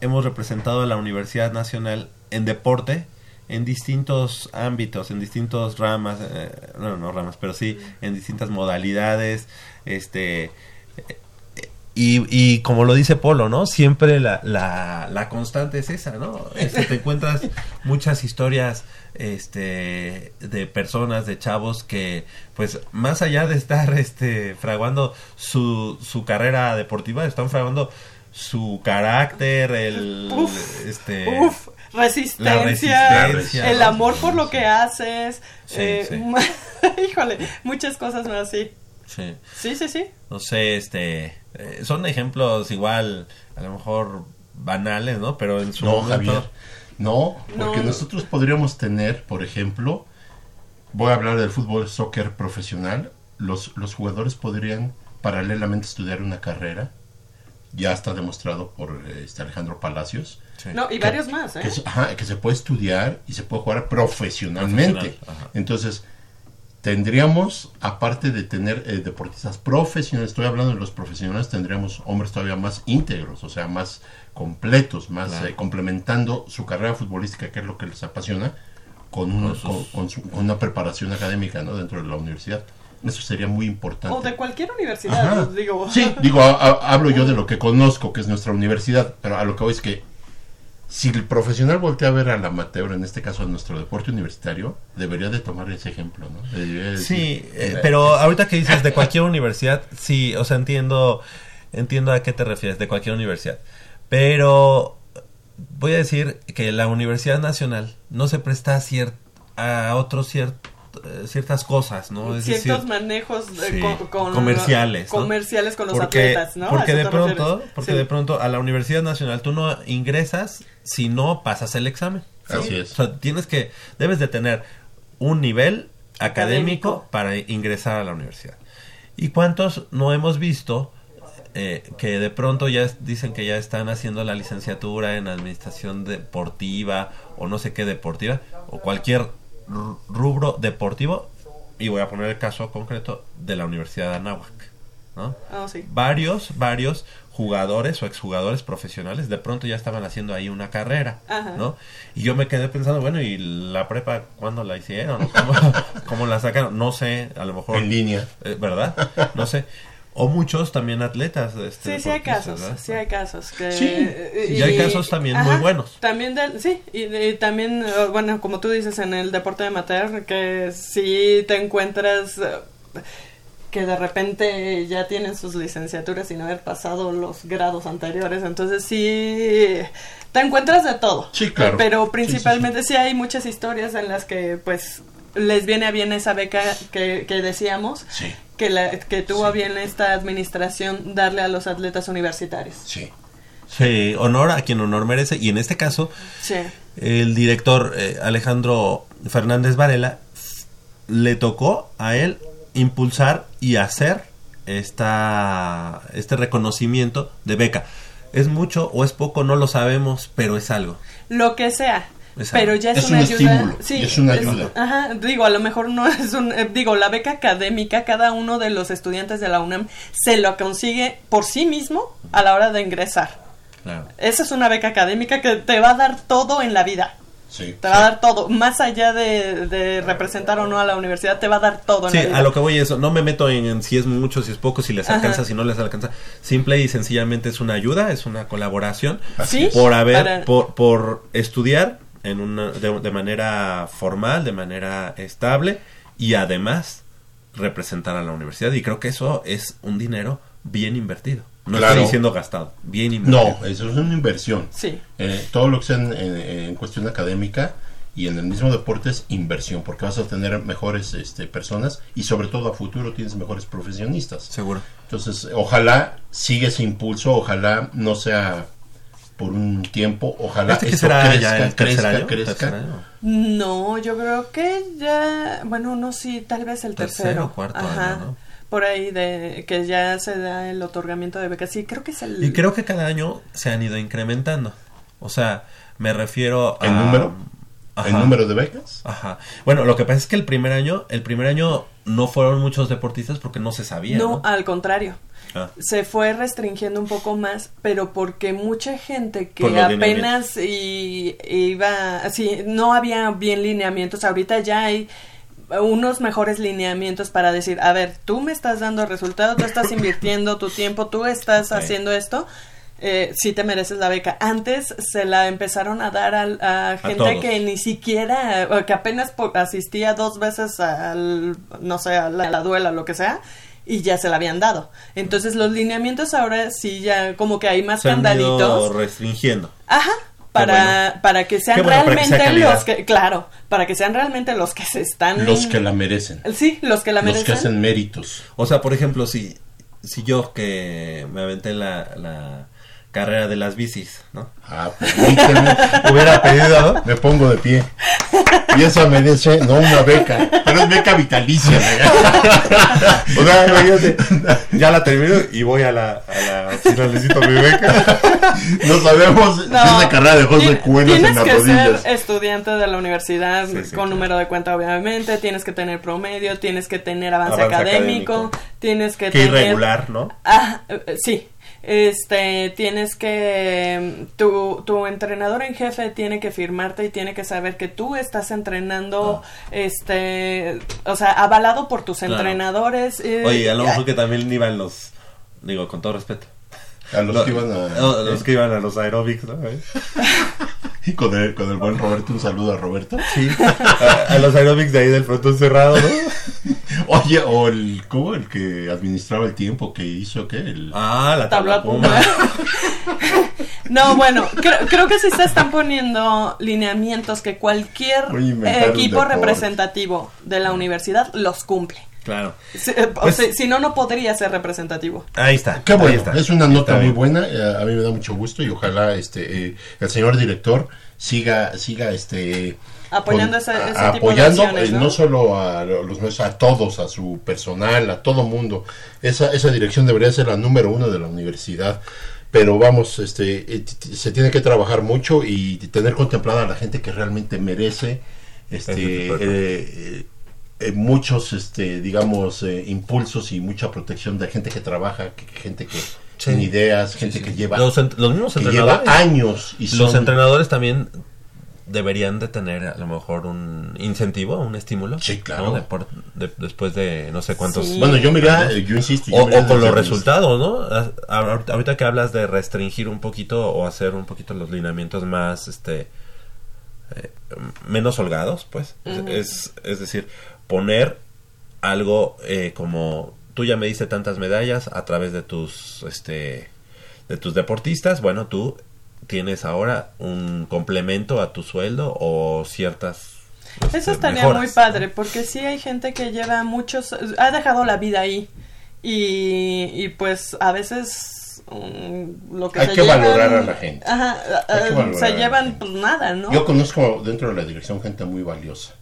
hemos representado a la Universidad Nacional en deporte en distintos ámbitos, en distintos ramas, eh, no, no ramas, pero sí en distintas modalidades, este y, y como lo dice Polo, ¿no? Siempre la, la, la constante es esa, ¿no? Este, te encuentras muchas historias este de personas, de chavos que pues más allá de estar este fraguando su, su carrera deportiva, están fraguando su carácter, el Uf, este Uf, resistencia, la resistencia, el amor por lo que haces. Sí, eh, sí. híjole, muchas cosas más así. sí. Sí, sí, sí. no sé, este, eh, son ejemplos igual, a lo mejor banales, ¿no? Pero en su no, momento, Javier, no, porque No. nosotros podríamos tener, por ejemplo, voy a hablar del fútbol soccer profesional, los, los jugadores podrían paralelamente estudiar una carrera, ya está demostrado por este Alejandro Palacios, Sí. No, y que- varios más, ¿eh? que, se- ajá, que se puede estudiar y se puede jugar profesionalmente. Profesional. Entonces, tendríamos, aparte de tener eh, deportistas profesionales, estoy hablando de los profesionales, tendríamos hombres todavía más íntegros, o sea, más completos, más Claro. eh, complementando su carrera futbolística, que es lo que les apasiona, con, un- Con sus- con- con su- con una preparación académica ¿no? dentro de la universidad. Eso sería muy importante. O de cualquier universidad, Ajá. digo. Sí, digo, a- a- hablo yo de lo que conozco, que es nuestra universidad, pero a lo que voy es que si el profesional voltea a ver al amateur, en este caso a nuestro deporte universitario, debería de tomar ese ejemplo, ¿no? Sí, decir, eh, eh, pero ahorita que dices de cualquier universidad, sí, o sea, entiendo, entiendo a qué te refieres, de cualquier universidad. Pero voy a decir que la Universidad Nacional no se presta a, cier- a otros cier- eh, ciertas cosas, ¿no? Es ciertos decir, manejos eh, sí, con, con- comerciales, ¿no? comerciales con los porque, atletas, ¿no? Porque ¿A de pronto, refieres? porque Sí. de pronto a la Universidad Nacional tú no ingresas si no pasas el examen. Así O es. sea, tienes que, debes de tener un nivel académico, Académico. para ingresar a la universidad. ¿Y cuántos no hemos visto eh, que de pronto ya dicen que ya están haciendo la licenciatura en administración deportiva o no sé qué deportiva o cualquier rubro deportivo? Y voy a poner el caso concreto de la Universidad de Anáhuac, ¿no? Ah, sí. varios, varios jugadores o exjugadores profesionales de pronto ya estaban haciendo ahí una carrera, Ajá. ¿no? Y yo me quedé pensando, bueno, ¿y la prepa cuándo la hicieron? ¿O ¿Cómo, cómo la sacaron? No sé, a lo mejor... en línea. eh, ¿Verdad? No sé. O muchos también atletas. Este, Sí, sí hay casos, ¿verdad? sí hay casos. Que, Sí, eh, y hay casos también muy buenos. También, sí, y, y también, eh, bueno, como tú dices, en el deporte amateur, que si te encuentras eh, que de repente ya tienen sus licenciaturas sin haber pasado los grados anteriores, entonces sí te encuentras de todo. Sí, claro. Pero Sí, principalmente sí, hay muchas historias en las que pues les viene a bien esa beca que, que decíamos, Sí, que, la, que tuvo Sí. bien esta administración darle a los atletas universitarios. sí. Sí, honor a quien honor merece. Y en este caso, Sí. el director eh, Alejandro Fernández Varela le tocó a él impulsar y hacer esta este reconocimiento de beca. Es mucho o es poco, no lo sabemos, pero es algo. Lo que sea. Pero ya es, Es una un ayuda. estímulo, sí, es una ayuda. Ajá, digo, a lo mejor no es un. eh, digo, la beca académica, cada uno de los estudiantes de la UNAM se lo consigue por sí mismo a la hora de ingresar. Claro. Esa es una beca académica que te va a dar todo en la vida. Sí, te va a dar todo, más allá de, de representar o no a la universidad, te va a dar todo. en Sí, la vida. a lo que voy es eso. No me meto en, en si es mucho, si es poco, si les Ajá. alcanza, si no les alcanza. Simple y sencillamente es una ayuda, es una colaboración. Sí, Por haber, para- por, por estudiar en una, de, de manera formal, de manera estable y además representar a la universidad. Y creo que eso es un dinero bien invertido. No Claro. estoy diciendo gastado, bien invertido. No, eso es una inversión. Sí. Eh, todo lo que sea en, en- en cuestión académica y en el mismo deporte es inversión, porque vas a tener mejores este, personas y sobre todo a futuro tienes mejores profesionistas. Seguro. Entonces, ojalá siga ese impulso, ojalá no sea por un tiempo, ojalá ¿Este que esto será crezca, ya el tercer crezca, año? crezca. ¿Tercer año? No, yo creo que ya, bueno, no, sí, tal vez el Tercero, tercero. cuarto Ajá. año, ¿no? Por ahí de que ya se da el otorgamiento de becas. Sí, creo que es el... Y creo que cada año se han ido incrementando. O sea, me refiero a... ¿El número? Ajá. ¿El número de becas? Ajá. Bueno, lo que pasa es que el primer año, el primer año no fueron muchos deportistas porque no se sabía. No, No, al contrario. Ah. Se fue restringiendo un poco más, pero porque mucha gente que Por apenas y- iba, así, no había bien lineamientos, ahorita ya hay unos mejores lineamientos para decir, a ver, tú me estás dando resultados, tú estás invirtiendo tu tiempo, tú estás haciendo esto, eh, sí te mereces la beca. Antes se la empezaron a dar al- a, gente que ni siquiera, que apenas asistía dos veces al, no sé, a la, a la duela, lo que sea, y ya se la habían dado. Entonces los lineamientos ahora sí ya como que hay más se han ido candaditos. restringiendo. Ajá. Para, bueno. para que sean Qué bueno, para que sea realmente los que, claro, para que sean realmente los que se están... Los que la merecen. Sí, los que la Los que merecen. hacen méritos. O sea, por ejemplo, si, si yo que me aventé la, la carrera de las bicis, ¿no? Ah, permíteme. Hubiera pedido, ¿no? Me pongo de pie. Y esa merece, no una beca, pero es beca vitalicia. O sea, imagínate, ya la termino y voy a la, a la oficina, necesito mi beca. No sabemos si No, esa carrera dejó secuelas Tienes en las que rodillas. ser estudiante de la universidad Sí, sí, con claro. número de cuenta, obviamente. Tienes que tener promedio, tienes que tener avance, Avance académico, académico. tienes que Qué tener... irregular, ¿no? Ah, eh, sí. Este, tienes que, tu, tu entrenador en jefe tiene que firmarte y tiene que saber que tú estás entrenando, este, o sea, avalado por tus Claro. entrenadores. eh, Oye, a lo mejor ah, que también iban los, digo, con todo respeto. A los Lo- que iban a. los que iban a los aerobics, ¿no? Y con el, con el buen Roberto, un saludo a Roberto. Sí, a, a los aerobics de ahí del frontón cerrado, ¿no? Oye, o el. ¿Cómo? El que administraba el tiempo, que hizo qué? El, Ah, la tabla puma. No, bueno, creo, creo que sí se están poniendo lineamientos que cualquier equipo deporte. representativo de la universidad los cumple. Claro. Si, eh, o Pues- sea, si no, no podría ser representativo. Ahí está. Qué ahí bueno, está. es una nota muy buena, eh, a mí me da mucho gusto y ojalá este eh, el señor director siga siga este Apoyando ese- ese tipo de apoyando acciones, eh, ¿no? no solo a los nuestros, a todos, a su personal, a todo mundo. Esa esa dirección debería ser la número uno de la universidad. Pero vamos, este, se tiene que trabajar mucho y tener contemplada a la gente que realmente merece, este, de eh, eh, muchos, este, digamos, eh, impulsos y mucha protección de gente que trabaja, que, que gente que tiene ideas, gente que lleva, Los, ent- los mismos que lleva entrenadores. años y Los son- entrenadores también deberían de tener a lo mejor un incentivo, un estímulo. Sí, claro. ¿no? De por- de- después de no sé cuántos... Sí. Bueno, yo mira, eh, yo insisto, yo O, o con los resultados, ¿no? A- a- Ahorita que hablas de restringir un poquito o hacer un poquito los lineamientos más, este, eh, menos holgados, pues. es, es decir, poner algo eh, como tú ya me diste tantas medallas a través de tus, este, de tus deportistas, bueno, tú tienes ahora un complemento a tu sueldo o ciertas Eso este, estaría mejoras, muy padre, porque sí hay gente que lleva muchos, ha dejado la vida ahí y, y pues a veces mm, lo que Hay se que llevan- valorar a la gente. Ajá, eh, se llevan pues nada, ¿no? Yo conozco dentro de la dirección gente muy valiosa.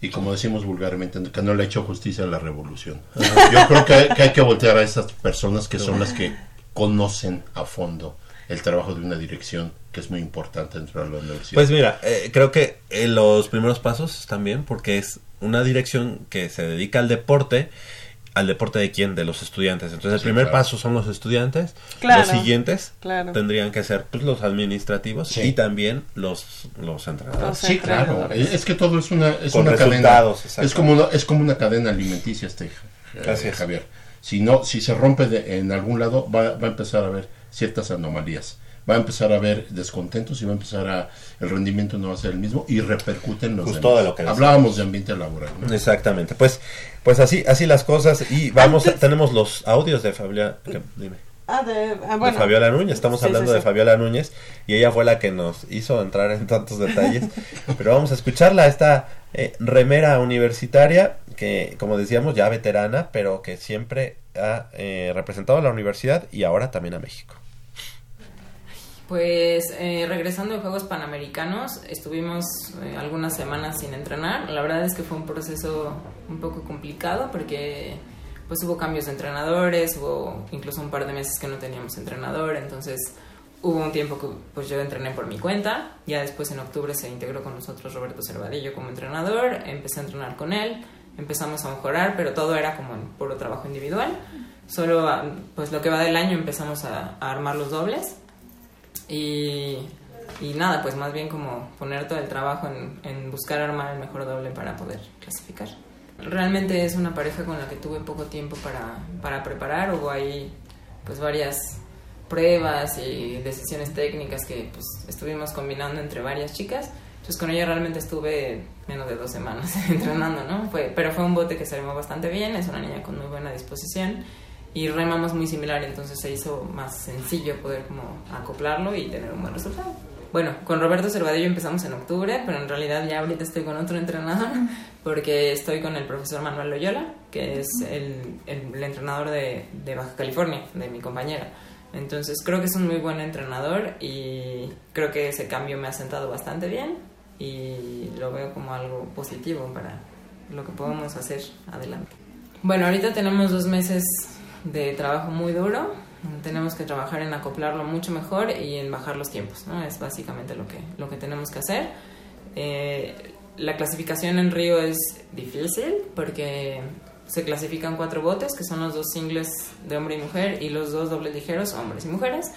Y como decimos vulgarmente, que no le ha hecho justicia a la revolución. Yo creo que hay, que voltear a esas personas que son las que conocen a fondo el trabajo de una dirección que es muy importante dentro de la universidad. Pues mira, eh, creo que eh, los primeros pasos bien porque es una dirección que se dedica al deporte al deporte de quién, de los estudiantes. Entonces el Sí, primer claro. paso son los estudiantes, Claro, los siguientes claro. tendrían que ser pues, los administrativos Sí. y también los, los entrenadores. Los Sí, claro. Es que todo es una, es Con una resultados, cadena. exacto. Es como una, es como una cadena alimenticia este eh, Así es. Javier. Si no, si se rompe de- en algún lado, va, va a empezar a haber ciertas anomalías. Va a empezar a haber descontentos y va a empezar a el rendimiento no va a ser el mismo y repercute en los Justo demás. de lo que decíamos. Hablábamos de ambiente laboral. ¿no? Exactamente. Pues, pues así, así las cosas. Y vamos, Antes- tenemos los audios de Fabiola. que- dime. Ah, de, ah, de bueno. Fabiola Núñez, estamos Sí, hablando sí, de sí. Fabiola Núñez y ella fue la que nos hizo entrar en tantos detalles, pero vamos a escucharla, esta eh, remera universitaria que como decíamos ya veterana, pero que siempre ha eh, representado a la universidad y ahora también a México. Pues eh, regresando de Juegos Panamericanos, estuvimos eh, algunas semanas sin entrenar. La verdad es que fue un proceso un poco complicado porque pues hubo cambios de entrenadores, hubo incluso un par de meses que no teníamos entrenador, entonces hubo un tiempo que pues yo entrené por mi cuenta, ya después en octubre se integró con nosotros Roberto Cervadillo como entrenador, empecé a entrenar con él, empezamos a mejorar, pero todo era como en puro trabajo individual. Solo ah, pues lo que va del año empezamos a- a armar los dobles. Y, y nada, pues más bien como poner todo el trabajo en, en buscar armar el mejor doble para poder clasificar. Realmente es una pareja con la que tuve poco tiempo para, para preparar. Hubo ahí pues varias pruebas y decisiones técnicas que pues estuvimos combinando entre varias chicas. Entonces con ella realmente estuve menos de dos semanas entrenando, ¿no? Fue, pero fue un bote que se armó bastante bien, es una niña con muy buena disposición y remamos muy similar, entonces se hizo más sencillo poder como acoplarlo y tener un buen resultado. Bueno, con Roberto Cervadillo empezamos en octubre, pero en realidad ya ahorita estoy con otro entrenador porque estoy con el profesor Manuel Loyola, que es el, el- el entrenador de, de Baja California, de mi compañera. Entonces creo que es un muy buen entrenador y creo que ese cambio me ha sentado bastante bien y lo veo como algo positivo para lo que podemos hacer adelante. Bueno, ahorita tenemos dos meses de trabajo muy duro. Tenemos que trabajar en acoplarlo mucho mejor y en bajar los tiempos, ¿no? Es básicamente lo que, lo que tenemos que hacer. Eh, la clasificación en Río es difícil porque se clasifican cuatro botes, que son los dos singles de hombre y mujer, y los dos dobles ligeros, hombres y mujeres.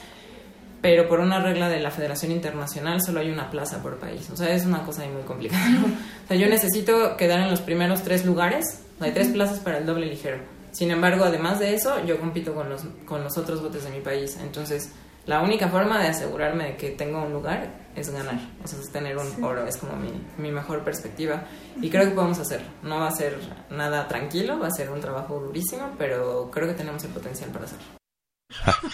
Pero por una regla de la Federación Internacional solo hay una plaza por país. O sea, es una cosa ahí muy complicada. ¿no? O sea, yo necesito quedar en los primeros tres lugares. Hay tres plazas para el doble ligero. Sin embargo, además de eso, yo compito con los, con los otros botes de mi país. Entonces, la única forma de asegurarme de que tengo un lugar es ganar. O sea, es tener un oro. Es como mi, mi mejor perspectiva. Y creo que podemos hacerlo. No va a ser nada tranquilo, va a ser un trabajo durísimo, pero creo que tenemos el potencial para hacerlo.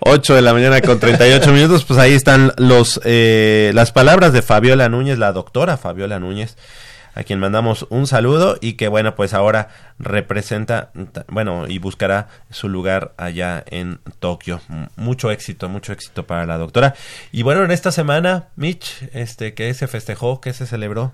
8 de la mañana con 38 minutos, pues ahí están los eh, las palabras de Fabiola Núñez, la doctora Fabiola Núñez, a quien mandamos un saludo y que bueno, pues ahora representa, ta- bueno, y buscará su lugar allá en Tokio. Mucho éxito, mucho éxito para la doctora. Y bueno, en esta semana, Mitch, este, ¿qué se festejó? ¿Qué se celebró?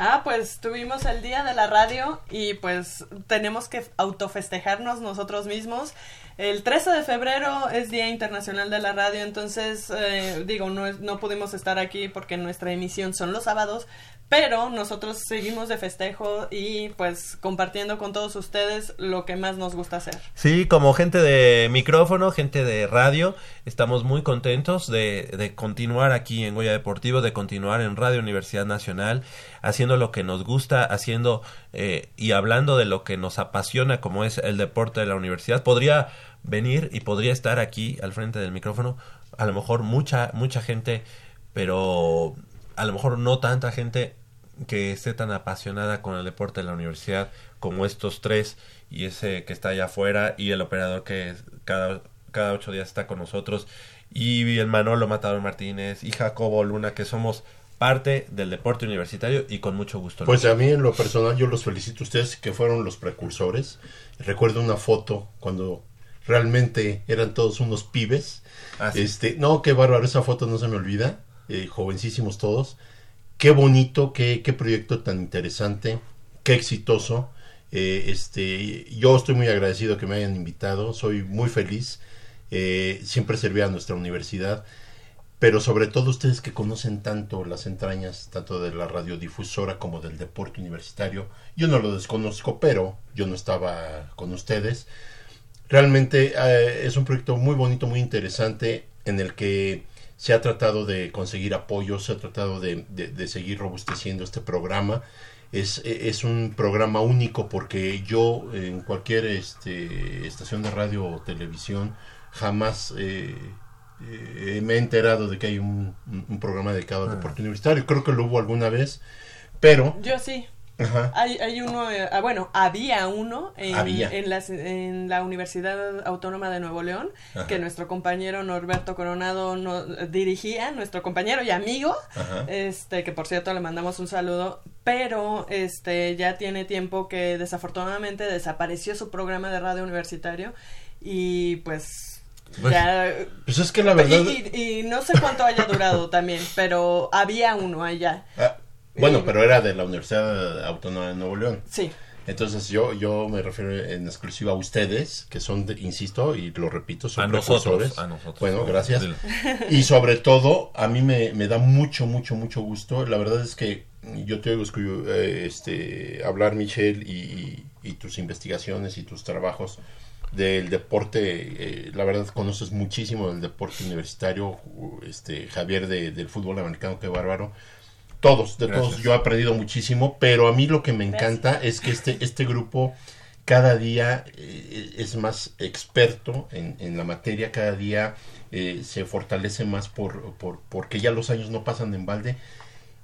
Ah, pues tuvimos el día de la radio y pues tenemos que autofestejarnos nosotros mismos. El 13 de febrero es Día Internacional de la Radio, entonces eh, digo, no, no pudimos estar aquí porque nuestra emisión son los sábados, pero nosotros seguimos de festejo y pues compartiendo con todos ustedes lo que más nos gusta hacer. Sí, como gente de micrófono, gente de radio, estamos muy contentos de, de continuar aquí en Goya Deportivo, de continuar en Radio Universidad Nacional, haciendo lo que nos gusta, haciendo eh, y hablando de lo que nos apasiona, como es el deporte de la universidad. Podría venir y podría estar aquí al frente del micrófono, a lo mejor mucha, mucha gente, pero a lo mejor no tanta gente que esté tan apasionada con el deporte de la universidad como estos tres y ese que está allá afuera y el operador que cada, cada ocho días está con nosotros y el Manolo Matador Martínez y Jacobo Luna que somos parte del deporte universitario y con mucho gusto. Pues a mí en lo personal yo los felicito a ustedes que fueron los precursores. Recuerdo una foto cuando realmente eran todos unos pibes. Ah, sí. Este, no, qué bárbaro, esa foto no se me olvida. eh, jovencísimos todos. Qué bonito, qué, qué proyecto tan interesante, qué exitoso. Eh, este, yo estoy muy agradecido que me hayan invitado, soy muy feliz. eh, siempre serví a nuestra universidad. pero sobre todo ustedes que conocen tanto las entrañas, tanto de la radiodifusora como del deporte universitario. Yo no lo desconozco, pero yo no estaba con ustedes. Realmente eh, es un proyecto muy bonito, muy interesante, en el que se ha tratado de conseguir apoyo, se ha tratado de, de- de seguir robusteciendo este programa. Es, es un programa único porque yo en cualquier este, estación de radio o televisión jamás eh, eh, me he enterado de que hay un, programa dedicado al deporte universitario. Creo que lo hubo alguna vez, pero... Yo sí. Ajá. Hay, hay uno, eh, ah, bueno, había uno en, Había. En, las- en la Universidad Autónoma de Nuevo León, que nuestro compañero Norberto Coronado no, dirigía, nuestro compañero y amigo, Ajá. este que por cierto le mandamos un saludo, pero este ya tiene tiempo que desafortunadamente desapareció su programa de radio universitario y pues Pues, ya Pues es que la verdad... y, y- y no sé cuánto haya durado también, pero había uno allá. Ah, bueno, Y- pero era de la Universidad Autónoma de Nuevo León. Sí. Entonces yo, yo me refiero en exclusiva a ustedes, que son, de- insisto, y lo repito, son A nosotros, a nosotros. Bueno, gracias. Y sobre todo, a mí me, me da mucho, mucho, mucho gusto. La verdad es que yo te oigo eh, este, hablar, Michelle, y, y tus investigaciones y tus trabajos del deporte. eh, la verdad, conoces muchísimo del deporte universitario. Este, Javier de- del fútbol americano, qué bárbaro. Todos, de Gracias. todos, yo he aprendido muchísimo, pero a mí lo que me encanta es que este, este grupo cada día eh, es más experto en, en la materia, cada día eh, se fortalece más por, por, porque ya los años no pasan en balde.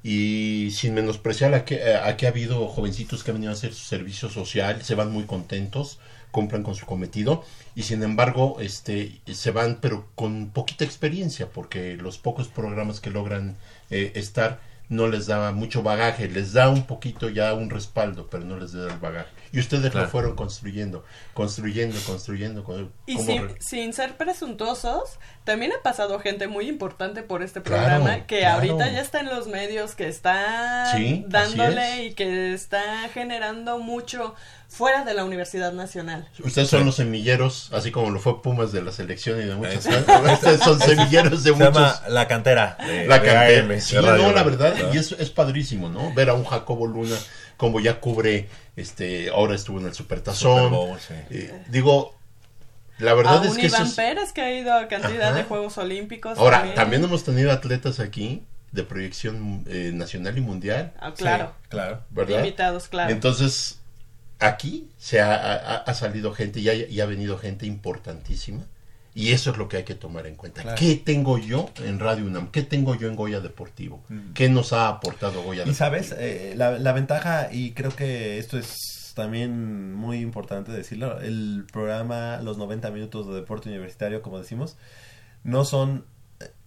Y sin menospreciar a que, a que ha habido jovencitos que han venido a hacer su servicio social, se van muy contentos, cumplen con su cometido y sin embargo este se van pero con poquita experiencia porque los pocos programas que logran eh, estar no les da mucho bagaje, les da un poquito ya un respaldo, pero no les da el bagaje. Y ustedes Claro. lo fueron construyendo, construyendo, construyendo. con- Y ¿cómo sin, re- sin ser presuntuosos, también ha pasado gente muy importante por este Claro, programa que claro. ahorita ya está en los medios, que está Sí, dándole es. y que está generando mucho fuera de la Universidad Nacional. Ustedes son los semilleros, así como lo fue Pumas de la selección y de muchas cosas. Ustedes son semilleros de Se muchos. llama La Cantera. de- La de cantera. AM, de Sí, radio, no, la verdad, ¿no? y es, es padrísimo, ¿no? Ver a un Jacobo Luna como ya cubre, este, ahora estuvo en el Supertazón. Super Bowl, sí. Eh, digo, la verdad es que Iván es- Pérez que ha ido a cantidad Ajá. de Juegos Olímpicos. Ahora, también hemos tenido atletas aquí de proyección eh, nacional y mundial, Ah, claro, Claro. ¿verdad? invitados, claro. Entonces, aquí se ha, ha- ha salido gente y ha, y ha venido gente importantísima. Y eso es lo que hay que tomar en cuenta. Claro. ¿Qué tengo yo en Radio UNAM? ¿Qué tengo yo en Goya Deportivo? ¿Qué nos ha aportado Goya Y Deportivo? sabes, Eh, la, la ventaja, y creo que esto es también muy importante decirlo, el programa Los 90 Minutos de Deporte Universitario, como decimos, no son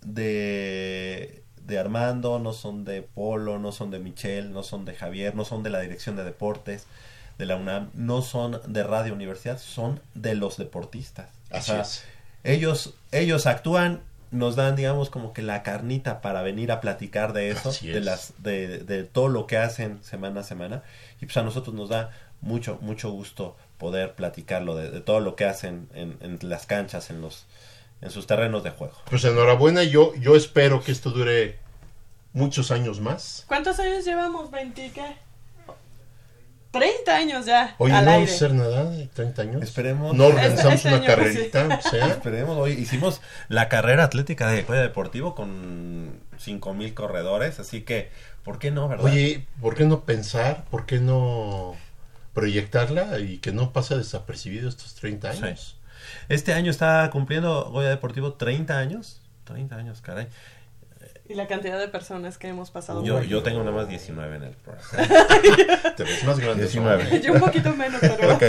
de, de Armando, no son de Polo, no son de Michelle, no son de Javier, no son de la Dirección de Deportes de la UNAM, no son de Radio Universidad, son de los deportistas. O Así sea, es. Ellos, ellos actúan, nos dan, digamos, como que la carnita para venir a platicar de eso, Así de es. las, de, de todo lo que hacen semana a semana. Y pues a nosotros nos da mucho, mucho gusto poder platicarlo de, de todo lo que hacen en, en las canchas, en los, en sus terrenos de juego. Pues enhorabuena, yo, yo espero que esto dure muchos años más. ¿Cuántos años llevamos? ¿20 qué? 30 años ya Oye, al no aire. hacer nada de 30 años. Esperemos. No organizamos Este- este una año, carrerita, o sea. Esperemos, hoy hicimos la carrera atlética de Juega Deportivo con 5000 corredores, así que, ¿por qué no, verdad? Oye, ¿por qué no pensar? ¿Por qué no proyectarla y que no pase desapercibido estos 30 años? Este año está cumpliendo Goya Deportivo 30 años. 30 años, caray. Y la cantidad de personas que hemos pasado. Yo, por- yo tengo nada más 19 en el programa. Te ves más grande. 19. hombre. Yo un poquito menos, pero... Ok.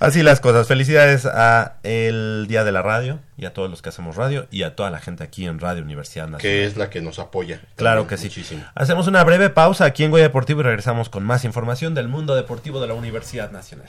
Así las cosas. Felicidades a el Día de la Radio y a todos los que hacemos radio y a toda la gente aquí en Radio Universidad Nacional. Que es la que nos apoya. Claro que sí. Muchísimo. Hacemos una breve pausa aquí en Goya Deportivo y regresamos con más información del mundo deportivo de la Universidad Nacional.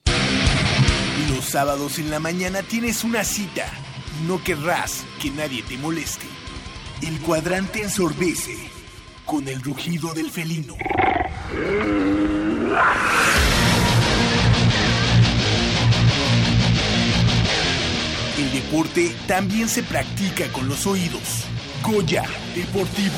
Los sábados en la mañana tienes una cita no querrás que nadie te moleste. El cuadrante ensordece con el rugido del felino. El deporte también se practica con los oídos. Goya Deportivo.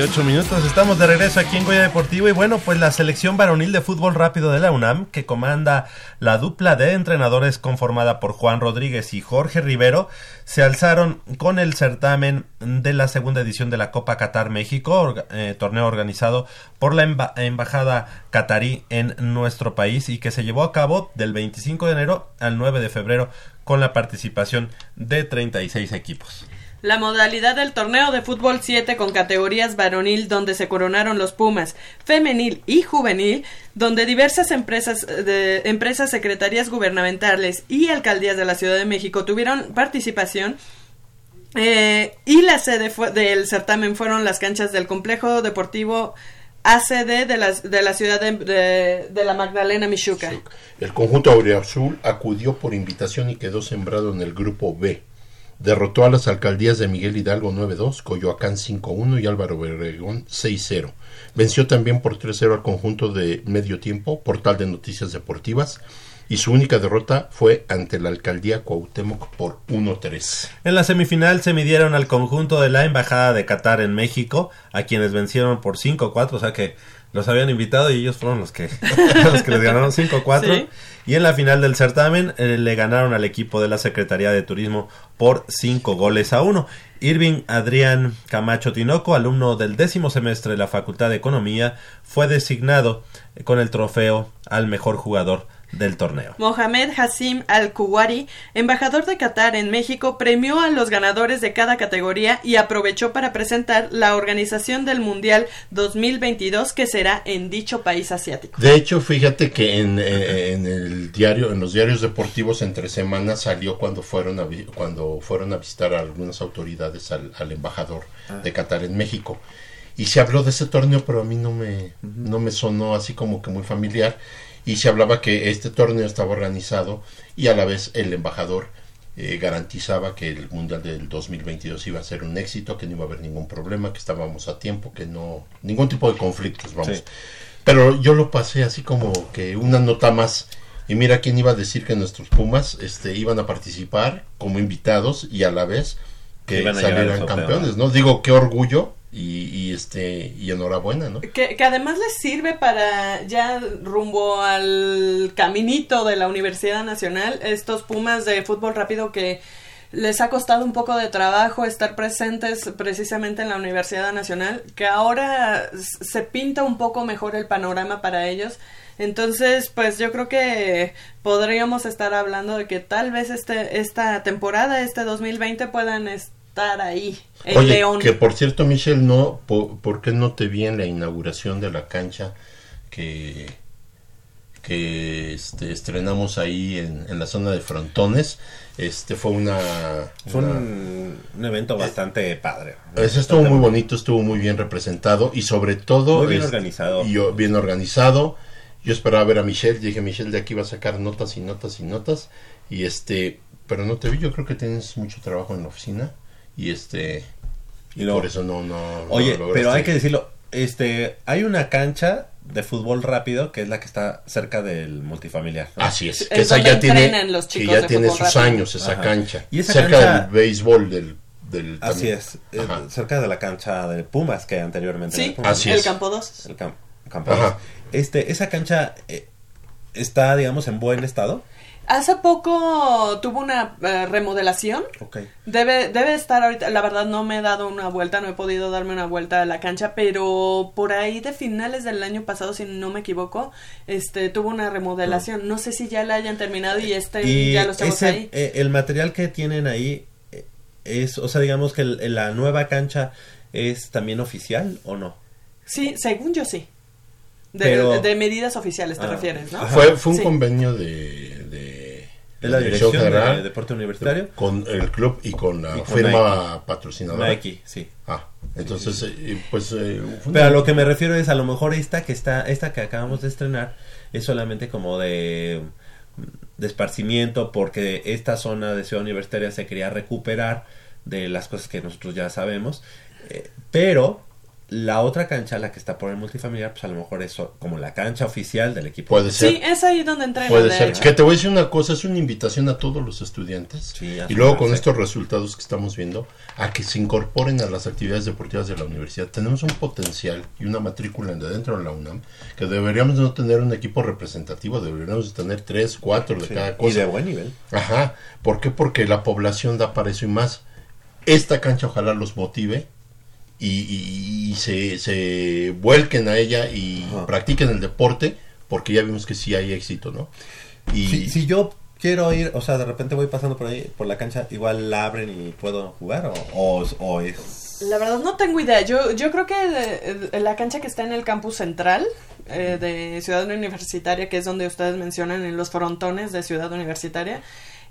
38 minutos. Estamos de regreso aquí en Goya Deportivo y bueno, pues la selección varonil de fútbol rápido de la UNAM, que comanda la dupla de entrenadores conformada por Juan Rodríguez y Jorge Rivero, se alzaron con el certamen de la segunda edición de la Copa Qatar México, eh, torneo organizado por la Embajada Qatarí en nuestro país y que se llevó a cabo del 25 de enero al 9 de febrero con la participación de 36 equipos. La modalidad del torneo de fútbol 7 con categorías varonil donde se coronaron los Pumas, femenil y juvenil, donde diversas empresas, de, empresas, secretarías gubernamentales y alcaldías de la Ciudad de México tuvieron participación. eh, y la sede del certamen fueron las canchas del complejo deportivo ACD de la, de la ciudad de, de- de la Magdalena Michuca. El conjunto Auriazul acudió por invitación y quedó sembrado en el grupo B. Derrotó a las alcaldías de Miguel Hidalgo 9-2, Coyoacán 5-1 y Álvaro Obregón 6-0. Venció también por 3-0 al conjunto de Medio Tiempo, Portal de Noticias Deportivas, y su única derrota fue ante la alcaldía Cuauhtémoc por 1-3. En la semifinal se midieron al conjunto de la Embajada de Qatar en México, a quienes vencieron por 5-4, o sea que los habían invitado y ellos fueron los que, los que les ganaron 5-4. Sí. Y en la final del certamen eh, le ganaron al equipo de la Secretaría de Turismo por 5 goles a 1. Irving Adrián Camacho Tinoco, alumno del décimo semestre de la Facultad de Economía, fue designado eh, con el trofeo al mejor jugador del torneo. Mohamed Hassim Al-Kuwari, embajador de Qatar en México, premió a los ganadores de cada categoría y aprovechó para presentar la organización del Mundial 2022 que será en dicho país asiático. De hecho, fíjate que en, eh, en el diario, en los diarios deportivos entre semanas salió cuando fueron a, vi- cuando fueron a visitar a algunas autoridades al, al embajador de Qatar en México. Y se habló de ese torneo, pero a mí no me, no me sonó así como que muy familiar. Y se hablaba que este torneo estaba organizado y a la vez el embajador eh, garantizaba que el Mundial del 2022 iba a ser un éxito, que no iba a haber ningún problema, que estábamos a tiempo, que no, ningún tipo de conflictos, vamos. Sí. Pero yo lo pasé así como que una nota más. Y mira quién iba a decir que nuestros Pumas este, iban a participar como invitados y a la vez que salieran campeones, ¿no? Digo, qué orgullo y, y, este y enhorabuena, ¿no? Que, que además les sirve para ya rumbo al caminito de la Universidad Nacional, estos Pumas de fútbol rápido que les ha costado un poco de trabajo estar presentes precisamente en la Universidad Nacional, que ahora se pinta un poco mejor el panorama para ellos. Entonces, pues yo creo que podríamos estar hablando de que tal vez este esta temporada, este 2020 puedan estar ahí en Oye, León. que por cierto, Michelle, no, po- ¿por, qué no te vi en la inauguración de la cancha que, que este, estrenamos ahí en, en la zona de Frontones? Este fue una... Fue una- un, un evento bastante padre. Ese estuvo muy bonito, estuvo muy bien representado y sobre todo Muy bien este, organizado. y yo, bien organizado. Yo esperaba ver a Michelle, dije Michelle de aquí va a sacar notas y notas y notas y este, pero no te vi. Yo creo que tienes mucho trabajo en la oficina y este Y luego- por eso no no. no Oye, lograste. pero hay que decirlo, este, hay una cancha de fútbol rápido que es la que está cerca del multifamiliar. ¿no? Así es, Es que esa ya tiene, los que ya tiene sus rápido. años esa Ajá. cancha. Y esa cerca cancha- del béisbol del, del Así es, eh, Ajá. cerca de la cancha de Pumas que anteriormente Sí, el Pumas. Así el es. campo 2. El cam- campo. Ajá. Este, esa cancha eh, está, digamos, en buen estado. Hace poco tuvo una eh, remodelación. Ok. Debe, debe estar ahorita, la verdad no me he dado una vuelta, no he podido darme una vuelta a la cancha, pero por ahí de finales del año pasado, si no me equivoco, este tuvo una remodelación. No sé si ya la hayan terminado y estén Y ya chavos ese, ahí. eh, el material que tienen ahí eh, es, o sea, digamos que el- la nueva cancha es también oficial o no? Sí, según yo sí. De, Pero- de medidas oficiales te Ah, refieres, ¿no? Fue, fue un Sí. convenio de, de, De la Dirección de Deporte Universitario. con el club y con la Y con firma patrocinadora. Nike, sí. Ah, entonces, eh, pues... eh, Pero a lo que me refiero es a lo mejor esta que está, esta que acabamos de estrenar es solamente como de, de esparcimiento porque esta zona de Ciudad Universitaria se quería recuperar de las cosas que nosotros ya sabemos, eh, pero la otra cancha, la que está por el multifamiliar, pues a lo mejor es so- como la cancha oficial del equipo. Puede ser. Sí, es ahí donde entrenan. Puede de ser. hecho. Que te voy a decir una cosa, es una invitación a todos los estudiantes Sí, a y luego con estos resultados que estamos viendo, a que se incorporen a las actividades deportivas de la universidad. Tenemos un potencial y una matrícula de dentro de la UNAM que deberíamos no tener un equipo representativo, deberíamos tener tres, cuatro de Sí, cada y cosa. de buen nivel. Ajá. ¿Por qué? Porque la población da para eso y más. Esta cancha ojalá los motive y, y- y se, se vuelquen a ella y Ajá. practiquen el deporte porque ya vimos que sí hay éxito, ¿no? Y Si, si yo quiero ir, o sea, de repente voy pasando por ahí, por la cancha, igual la abren y puedo jugar o, o, o es... La verdad no tengo idea. Yo, yo creo que la cancha que está en el campus central eh, de Ciudad Universitaria, que es donde ustedes mencionan en los frontones de Ciudad Universitaria,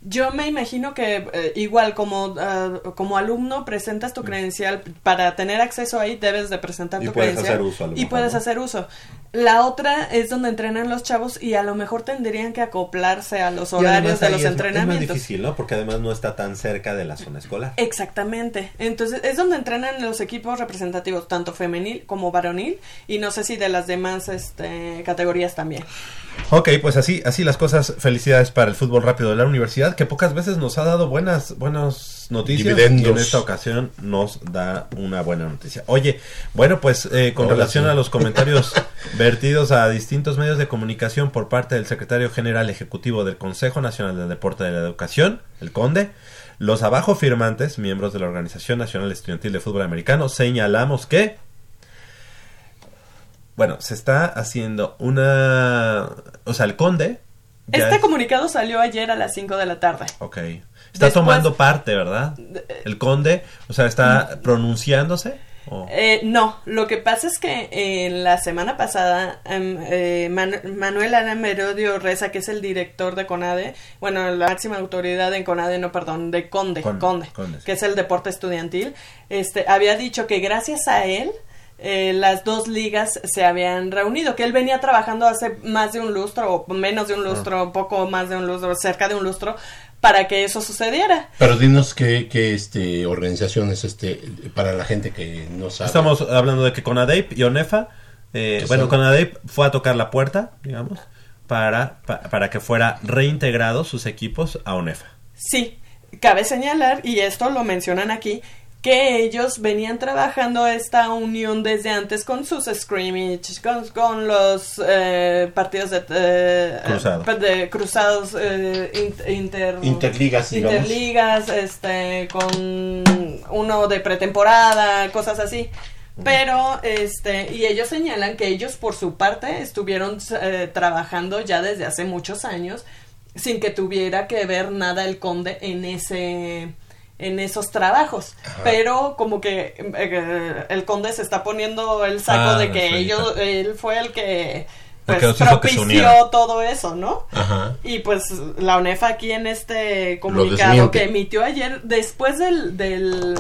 yo me imagino que eh, igual como, ah, como alumno presentas tu credencial para tener acceso ahí debes de presentar Y tu puedes credencial hacer uso a lo y mejor, puedes ¿no? hacer uso. La otra es donde entrenan los chavos y a lo mejor tendrían que acoplarse a los horarios de los es- Es más entrenamientos. difícil, ¿no? Porque además no está tan cerca de la zona escolar. Exactamente. Entonces es donde entrenan los equipos representativos, tanto femenil como varonil, y no sé si de las demás este, categorías también. Ok, pues así, así las cosas. Felicidades para el fútbol rápido de la universidad, que pocas veces nos ha dado buenas, buenas noticias. Dividendos. Y en esta ocasión nos da una buena noticia. Oye, bueno, pues eh, con Ahora relación sí. a los comentarios vertidos a distintos medios de comunicación por parte del secretario general ejecutivo del Consejo Nacional del Deporte de la Educación, el Conde, los abajo firmantes, miembros de la Organización Nacional Estudiantil de Fútbol Americano, señalamos que bueno, se está haciendo una... O sea, el conde... Este es- comunicado salió ayer a las 5 de la tarde. Ok. Está Después- tomando parte, ¿verdad? El conde, o sea, está pronunciándose. Eh, no, lo que pasa es que eh, la semana pasada em, eh, Man- Manuel Ana Merodio Reza, que es el director de CONADE, bueno, la máxima autoridad en CONADE, no, perdón, de CONDE, Con- CONDE, Conde, sí. que es el deporte estudiantil, este, había dicho que gracias a él eh, las dos ligas se habían reunido, que él venía trabajando hace más de un lustro, o menos de un lustro, poco más de un lustro, cerca de un lustro, para que eso sucediera. Pero dinos qué, qué este, organización es este, para la gente que no sabe. Estamos hablando de que Conadeip y Onefa, eh, bueno, son- Conadeip fue a tocar la puerta, digamos, para, pa- para que fuera reintegrados sus equipos a Onefa. Sí, cabe señalar, y esto lo mencionan aquí, que ellos venían trabajando esta unión desde antes con sus scrimmages, con, con los eh, partidos de, eh, Cruzado. eh, de cruzados eh, in- inter, Interligas, digamos. interligas, este, con uno de pretemporada, cosas así. Pero, este, y ellos señalan que ellos por su parte estuvieron eh, trabajando ya desde hace muchos años sin que tuviera que ver nada el conde en ese en esos trabajos. Pero como que eh, el conde se está poniendo el saco Ah, de que ellos él fue el que pues que que propició todo eso no Ajá. y pues la UNEFA aquí en este comunicado que emitió ayer después del, del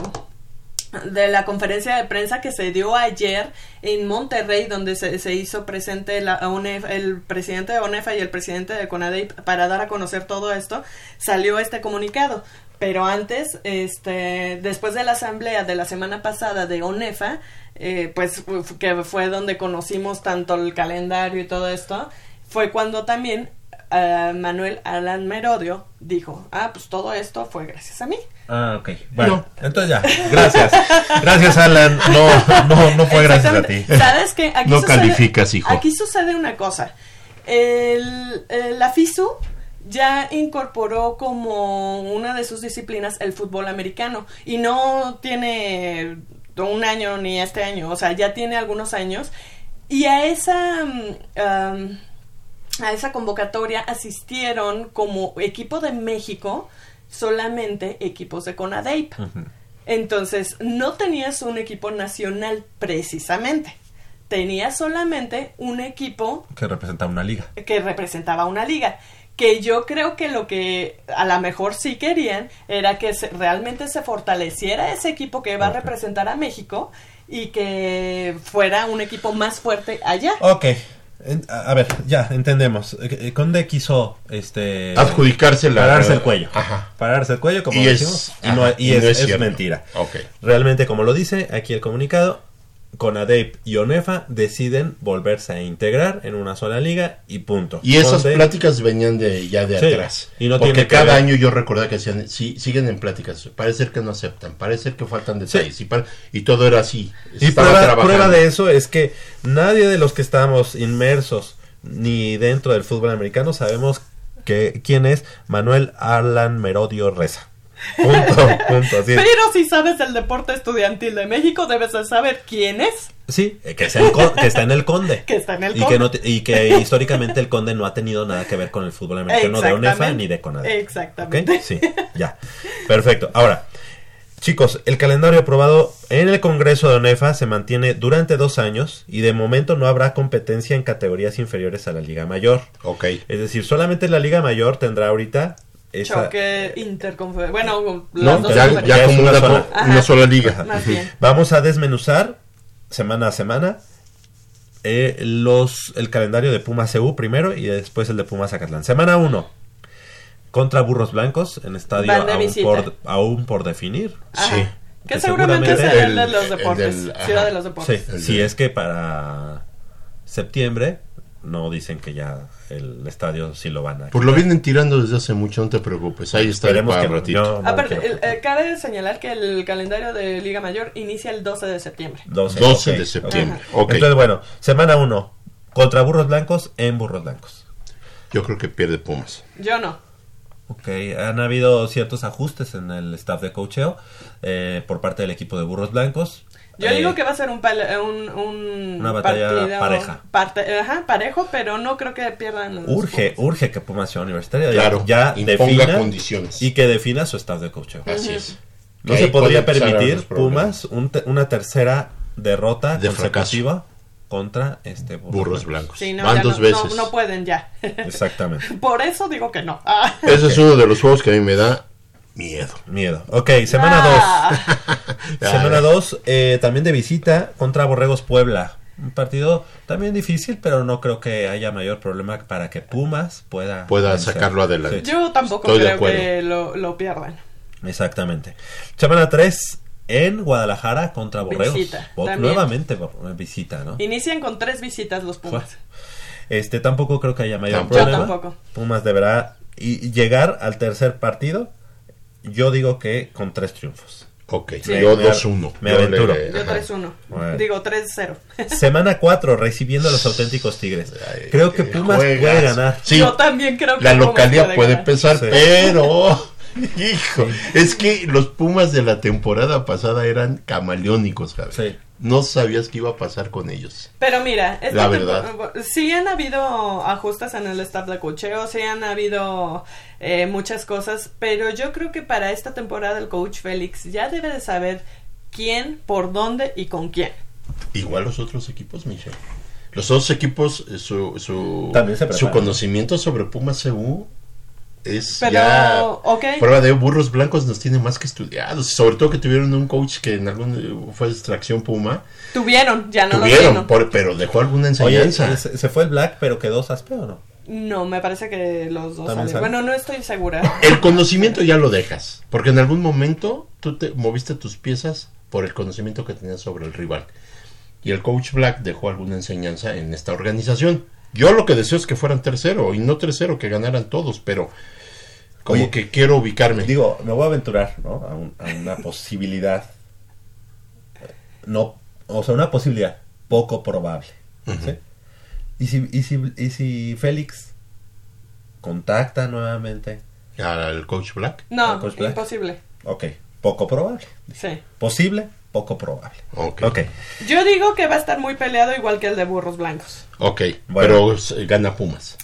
de la conferencia de prensa que se dio ayer en Monterrey, donde se, se hizo presente la UNEF, el presidente de ONEFA y el presidente de CONADEIP para dar a conocer todo esto, salió este comunicado. Pero antes, este, después de la asamblea de la semana pasada de ONEFA, eh, pues que fue donde conocimos tanto el calendario y todo esto, fue cuando también eh, Manuel Alan Merodio dijo, ah, pues todo esto fue gracias a mí. Ah, ok. Bueno, entonces ya. Gracias. Gracias, Alan. No, no, no fue gracias a ti. ¿Sabes qué? Aquí No sucede- calificas, hijo. Aquí sucede una cosa. El, el- la FISU ya incorporó como una de sus disciplinas el fútbol americano y no tiene un año ni este año, o sea, ya tiene algunos años y a esa mm, a esa convocatoria asistieron como equipo de México solamente equipos de CONADEIP. Entonces, no tenías un equipo nacional precisamente. Tenías solamente un equipo Que representa una liga. que representaba una liga. Que yo creo que lo que a lo mejor sí querían era que se- realmente se fortaleciera ese equipo que va a representar a México y que fuera un equipo más fuerte allá. Ok. En- a ver, ya, entendemos. Eh, eh, Conde quiso este Adjudicarse la- pararse el cuello. Ajá. Pararse el cuello, como Y es- decimos, y, ajá, no, y y es, no es mentira. Ok. Realmente, como lo dice aquí el comunicado, Conadeip y Onefa deciden volverse a integrar en una sola liga y punto. Y esas pláticas venían de ya de Sí, atrás. y no Porque cada ver- año yo recordaba que decían, sí, siguen en pláticas. Parece que no aceptan, parece ser que faltan detalles. Y, par- y todo era así. Y prueba, prueba de eso es que nadie de los que estamos inmersos ni dentro del fútbol americano sabemos que, quién es Manuel Alan Merodio Reza. Punto, punto. Así es. Pero si sabes del deporte estudiantil de México, debes de saber quién es. Sí, eh, que, el que está en el Conde. Que está en el y Conde. Que no te- y que históricamente el Conde no ha tenido nada que ver con el fútbol americano de ONEFA Exactamente. ni de CONADE. Exactamente. Sí, ya. Perfecto. Ahora, chicos, el calendario aprobado en el Congreso de ONEFA se mantiene durante dos años y de momento no habrá competencia en categorías inferiores a la Liga Mayor. Ok. Es decir, solamente la Liga Mayor tendrá ahorita esa... Choque interconfederal. Bueno, No, las dos ya, como una sola. una sola liga. Ajá, más bien. Vamos a desmenuzar semana a semana eh, los el calendario de Pumas CU primero y después el de Pumas Zacatlán. Semana 1 contra Burros Blancos en estadio aún por, aún por definir. Ajá. Sí. Que Que seguramente es seguramente el, de los el deportes. del- Ciudad ajá. de los Sí, deportes. El si es que para septiembre no dicen que ya el estadio sí lo van a Pues lo vienen tirando desde hace mucho, no te preocupes. Ahí está Esperemos para que no. ratito. Yo no Aparte, quiero. el- eh, cabe señalar que el calendario de Liga Mayor inicia el 12 de septiembre. 12, 12 ok, de septiembre. ok. Ok. Entonces, bueno, semana 1 contra Burros Blancos en Burros Blancos. Yo creo que pierde Pumas. Yo no. Ok, han habido ciertos ajustes en el staff de cocheo eh, por parte del equipo de Burros Blancos. Yo Eh, digo que va a ser un, pal- un, un Una batalla partido pareja. parte- ajá, parejo, pero no creo que pierdan. los Urge, Pumas. urge que Pumas sea universitaria. Claro, ya imponga defina condiciones. y que defina su staff de cocheo. Así es. No se podría permitir. Pumas un te- una tercera derrota De consecutiva contra este Burros blancos. Sí, no, Van ya dos no, veces. no, no pueden ya. Exactamente. Por eso digo que no. Ah. Ese es uno de los juegos que a mí me da Miedo. Miedo. Ok, semana Ah. 2. semana 2, también de visita contra Borregos Puebla. Un partido también difícil, pero no creo que haya mayor problema para que Pumas pueda, Pueda vencer. sacarlo adelante. Sí, Yo tampoco Estoy creo que lo, lo pierdan. exactamente. Semana 3 en Guadalajara contra Borregos. Visita, Bo- también. Nuevamente visita, ¿no? Inician con tres visitas los Pumas. Este tampoco creo que haya mayor Tampoco. problema. Yo tampoco. Pumas deberá llegar al tercer partido. Yo digo que con tres triunfos. Ok, Sí. yo Me- 2-1. me aventuro. le- Yo ajá. 3-1. Bueno. Digo 3-0. Semana 4 recibiendo a los auténticos Tigres. Ay, Creo que Pumas juegas. puede ganar. Sí, Yo también creo que la Pumas localidad puede ganar. pesar, Sí. pero... Hijo, es que los Pumas de la temporada pasada eran camaleónicos, Javi. Sí. No sabías qué iba a pasar con ellos. Pero mira, esta La verdad. sí han habido ajustes en el staff de cocheo, sí han habido eh, muchas cosas, pero yo creo que para esta temporada el coach Félix ya debe de saber quién, por dónde y con quién. Igual los otros equipos, Michelle. Los otros equipos, eh, su, su, su conocimiento sobre Pumas CU es Pero, ya ok. prueba de burros blancos nos tiene más que estudiados. Sobre todo que tuvieron un coach que en algún fue extracción Puma. Tuvieron, ya no lo tuvieron, tienen. por- pero dejó alguna Oye, enseñanza. se, se fue el Black, pero quedó Saspeo, ¿no? No, me parece que los dos salen. Bueno, no estoy segura. El conocimiento ya lo dejas, porque en algún momento tú te moviste tus piezas por el conocimiento que tenías sobre el rival. Y el coach Black dejó alguna enseñanza en esta organización. Yo lo que deseo es que fueran tercero, y no tercero, que ganaran todos, pero como Oye, que quiero ubicarme. Digo, me voy a aventurar, ¿no? A, un- a una posibilidad. No, o sea, una posibilidad poco probable. ¿sí? ¿Y, si, y, si, y si Félix contacta nuevamente. Al coach Black. No, ¿El coach Black? imposible. Ok, poco probable. Sí. Posible, poco probable. Ok. Ok. Yo digo que va a estar muy peleado igual que el de Burros Blancos. Ok, Bueno. pero gana Pumas.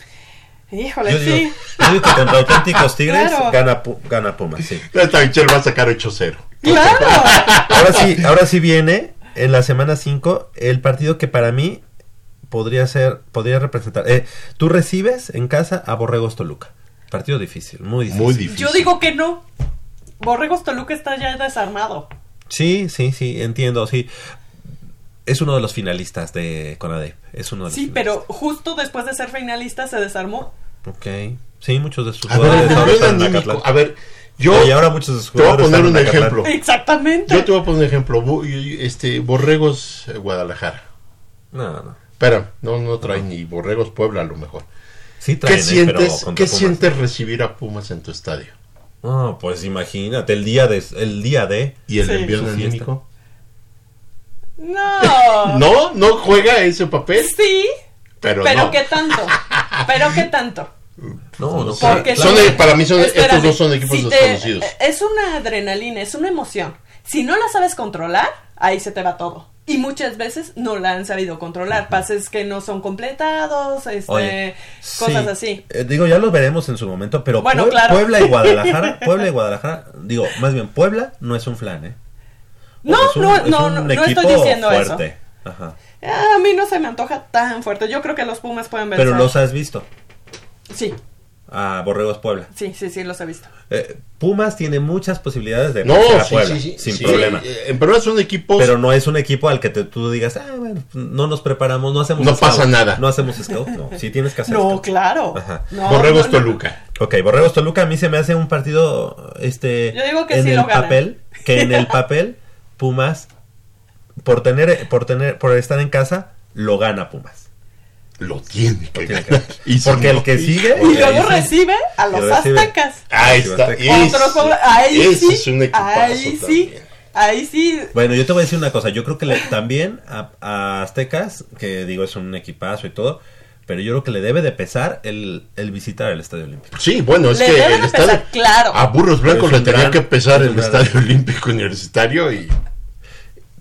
Híjole, Yo digo, sí. yo digo que contra auténticos Tigres Claro. gana, gana Pumas, sí. Esta Michelle va a sacar 8-0. Claro. Ahora sí, ahora sí viene en la semana 5 el partido que para mí podría ser, podría representar. Eh, tú recibes en casa a Borregos Toluca. Partido difícil, muy difícil. Muy difícil. Yo digo que no. Borregos Toluca está ya desarmado. Sí, sí, sí, entiendo, sí. Es uno de los finalistas de Conadep. Es uno de los Sí, pero justo después de ser finalista se desarmó. Ok. Sí, muchos de sus A ver, jugadores ahora están en. Acatlán. A ver, yo y ahora muchos de sus te voy a poner un ejemplo. Exactamente. Yo te voy a poner un ejemplo. Este, Borregos eh, Guadalajara. No, no. Espera, no, no trae ni Borregos Puebla a lo mejor. Sí ¿Qué traen, eh, pero sientes, ¿qué Pumas. sientes recibir a Pumas en tu estadio? No, pues imagínate, el día de... El día de ¿Y el Sí. anímico? No. No, no juega ese papel, Sí, pero, pero no. qué tanto. Pero qué tanto. No, no. Porque Son si- de- para mí son- estos dos son equipos si te- desconocidos. Es una adrenalina, es una emoción. Si no la sabes controlar, ahí se te va todo. Y muchas veces no la han sabido controlar. Pases que no son completados, este, Oye, cosas sí. así. Eh, digo, ya los veremos en su momento, pero Bueno, Pue- claro. Puebla y Guadalajara, Puebla y Guadalajara, digo, más bien Puebla no es un flan, ¿eh? No, un- no, no, no, no estoy diciendo eso. fuerte. Ajá. Ah, A mí no se me antoja tan fuerte. Yo creo que los Pumas pueden vencer. Pero los has visto Sí, a Borregos Puebla. sí, sí, sí, los he visto. Eh, Pumas tiene muchas posibilidades de No, vencer a sí, Puebla, sí, sí, sin sí. problema. Eh, En verdad son equipos. Pero no es un equipo al que te- tú digas, ah, bueno, no nos preparamos, no hacemos No pasa scout". nada. No hacemos scout, no. Sí tienes que hacer No, scout. claro. Ajá. No, Borregos no, no. Toluca. Ok, Borregos Toluca a mí se me hace un partido este Yo digo que en sí el papel, que en el papel Pumas por tener por tener por estar en casa lo gana Pumas. Lo tiene que tiene que ganar. Y si Porque no- el que sigue Y luego ahí sí. recibe a los aztecas. Ahí está. Otro ahí ese sí. es un equipazo ahí sí. también. Ahí sí. Bueno, yo te voy a decir una cosa, yo creo que le- también a, a Aztecas, que digo es un equipazo y todo, pero yo creo que le debe de pesar el, el visitar el Estadio Olímpico. Sí, bueno, es Le que debe el de estadio. pesar, claro. A Burros Blancos le tenía gran- que pesar es el gran- Estadio Olímpico Universitario y.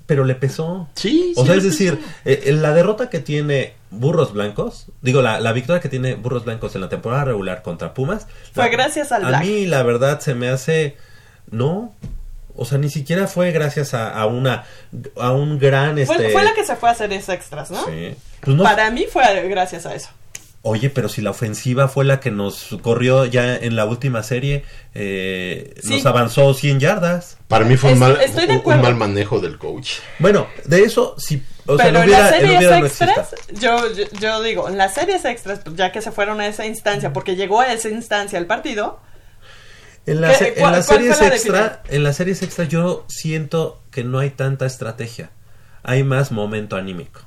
Pero le pesó. Sí, O sí sea, es decir, pesó. eh, la derrota que tiene Burros Blancos, digo, la, la victoria que tiene Burros Blancos en la temporada regular contra Pumas, Fue la- gracias al A Black. mí, la verdad, se me hace. No. O sea, ni siquiera fue gracias a, a una. a un gran. Fue, Este, fue la que se fue a hacer esos extras, ¿no? Sí. Pues no, Para mí fue gracias a eso. Oye, pero si la ofensiva fue la que nos corrió ya en la última serie, eh, Sí. nos avanzó 100 yardas. Para mí fue un Estoy- mal, estoy de un- un mal manejo del coach. Bueno, de eso sí. O sea, Pero no en las series no extras, yo, yo, yo digo, en las series extras, pues, ya que se fueron a esa instancia, porque llegó a esa instancia el partido, En, la ¿Qué- se- en cuál- las series la extra, en las series extra yo siento que no hay tanta estrategia. Hay más momento anímico.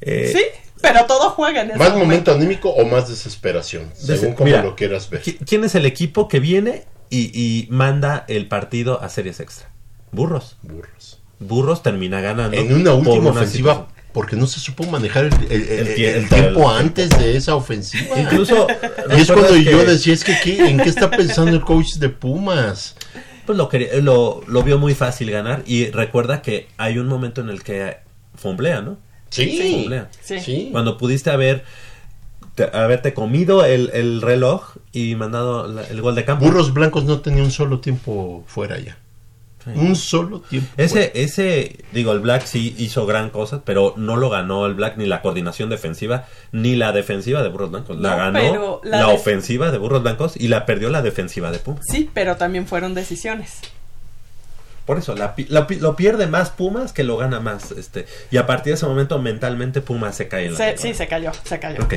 Eh, sí, pero todo juega en ese ¿Más momento anímico o más desesperación? Des- Según como mira, lo quieras ver. ¿qui- ¿Quién es el equipo que viene y, y manda el partido a series extra? Burros. Burros. Burros termina ganando. En una por última una ofensiva, situación. porque no se supo manejar el, el- el- El tie- el el- tiempo el- antes de esa ofensiva. Incluso. Y es cuando ¿recuerdas yo que- decía, es que ¿qué- ¿en qué está pensando el coach de Pumas? Pues lo, quería- lo, lo vio muy fácil ganar. Y recuerda que hay un momento en el que fomblea, ¿no? Sí, Fomblea. Sí. sí. Cuando pudiste haber te- haberte comido el, el reloj y mandado la- el gol de campo. Burros Blancos no tenía un solo tiempo fuera ya. Sí. Un solo tiempo. Ese, ese, digo, el Black sí hizo gran cosa, pero no lo ganó el Black ni la coordinación defensiva, ni la defensiva de Burros Blancos. La No, ganó la, ofensiva de Burros Blancos y la perdió la defensiva de Pumas. Sí, pero también fueron decisiones. Por eso, la, pi- la pi- lo pierde más Pumas que lo gana más. este Y a partir de ese momento, mentalmente, Pumas se cae en la Se- temporada. sí, se cayó, se cayó. Ok,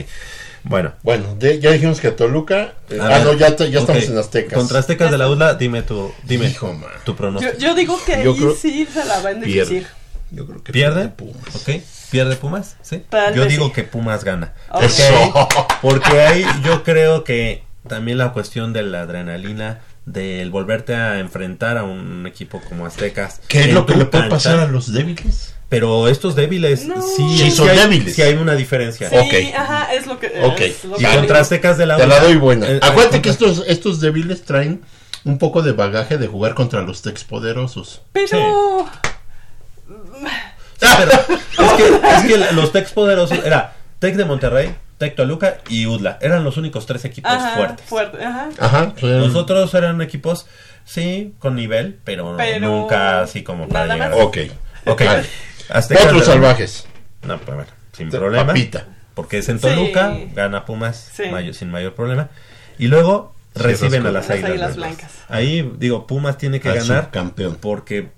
bueno. Bueno, de- ya dijimos que Toluca. eh, ah, ver, no, ya, te- ya ok. estamos en Aztecas. Contra Aztecas de la UDLA, dime tu, dime Hijo, man. tu pronóstico. Yo, yo digo que Yo ahí creo- sí se la van a Pierde. difícil. Yo creo que ¿Pierde? Pumas. ¿Ok? ¿Pierde Pumas? ¿Sí? Tal yo digo sí. que Pumas gana. Porque, ahí, porque ahí yo creo que también la cuestión de la adrenalina, del volverte a enfrentar a un equipo como Aztecas. ¿Qué es lo que le puede pasar a los débiles? Pero estos débiles No. sí, Sí, son hay, débiles. sí hay una diferencia. Sí, Ok. ajá, es lo que. Ok. es lo Y que contra. Aztecas de la Te la doy buena. eh, Acuérdate que estos, estos débiles traen un poco de bagaje de jugar contra los Tex poderosos. Pero. Sí, pero es que, es que los Tex poderosos era Tec de Monterrey, Tec Toluca y UDLA. Eran los únicos tres equipos Ajá, fuertes. fuerte, ajá. Ajá. pues, Los otros eran equipos, sí, con nivel, pero, Pero nunca así como para nada llegar. más. Ok. Ok. Vale. Otros salvajes. No, pues bueno, sin De- problema. papita. Porque es en Sí. Toluca, gana Pumas Sí. mayo- sin mayor problema. Y luego reciben a las las Águilas, Blancas. Blancas. Ahí, digo, Pumas tiene que Al ganar subcampeón. porque,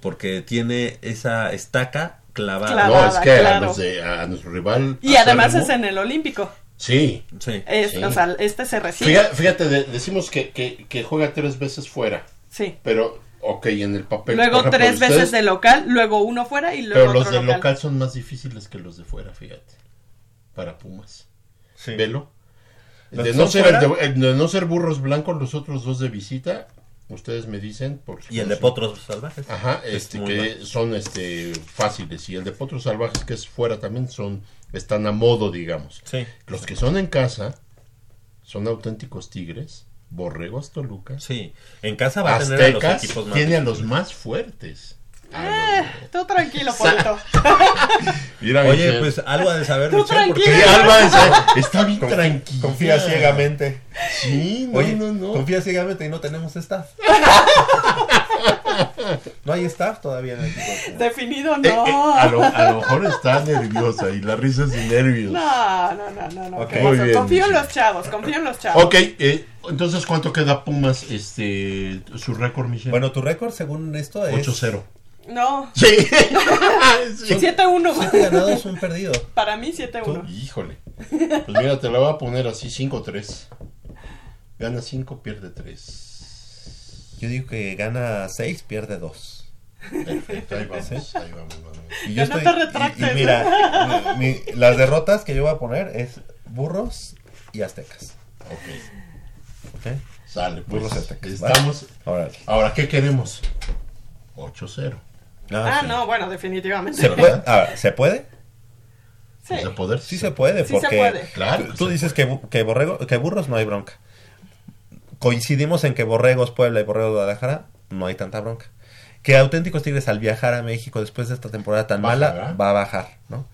porque tiene esa estaca clavada. Clavada. No, es que a, claro. los de- a nuestro rival. Y además es en el Olímpico. Sí. Sí. Es, Sí. O sea, este se recibe. Fíjate, fíjate, de- decimos que, que, que juega tres veces fuera. Sí. Pero, ok, en el papel. Luego tres ustedes- veces de local, luego uno fuera y luego Pero los otro de local. local son más difíciles que los de fuera, fíjate. Para Pumas. Sí. Velo. ¿Los De no, ser de, el de no ser burros blancos, los otros dos de visita, ustedes me dicen. Y el de. Potros Salvajes. Ajá, Es este, que son este fáciles. Y el de Potros Salvajes, que es fuera también, son están a modo, digamos. Sí. Los que son en casa son auténticos tigres, borregos Toluca. Sí. En casa va a tener a los Aztecas equipos más tiene a los más fuertes. Eh, tú tranquilo, Polito. Mira, Oye, Michelle. pues algo ha de saber Tú Michelle, porque tranquilo. Sí, Alba es- está bien tranquila. confía ciegamente. Sí, no, Oye, no, no. confía ciegamente y no tenemos staff. no hay staff todavía en el equipo. Definido, Eh, no. eh, a, lo, a lo mejor está nerviosa y la risa es de nervios. No, no, no, no, no. Ok. ¿qué Muy pasó? bien, confío en los chavos, confío en los chavos. Ok, eh, entonces ¿cuánto queda Pumas este su récord, Michelle? Bueno, tu récord según esto es 8-0. No, Sí. Sí. 7-1. Siete ganados, un perdido. Para mí 7-1. Híjole. Pues mira, te la voy a poner así 5-3. Gana 5, pierde 3. Yo digo que gana 6, pierde 2. Perfecto, ahí vamos, ahí vamos, vamos. Y Ya no te retractes. y- y mira, mi- mi- las derrotas que yo voy a poner es Burros y Aztecas. Ok, ¿ok? sale, pues. Burros aztecas, Estamos. Órale. Ahora, ¿qué queremos? 8-0. Ah, sí. no, bueno, definitivamente. ¿Se puede? A ver, ¿se puede? Sí. ¿De poder? Sí se puede, Sí se porque puede. Claro tú, se dices que, que, borrego, que burros no hay bronca. Coincidimos en que Borregos Puebla y Borregos Guadalajara no hay tanta bronca. Que Auténticos Tigres al viajar a México después de esta temporada tan Bajará. mala va a bajar, ¿no?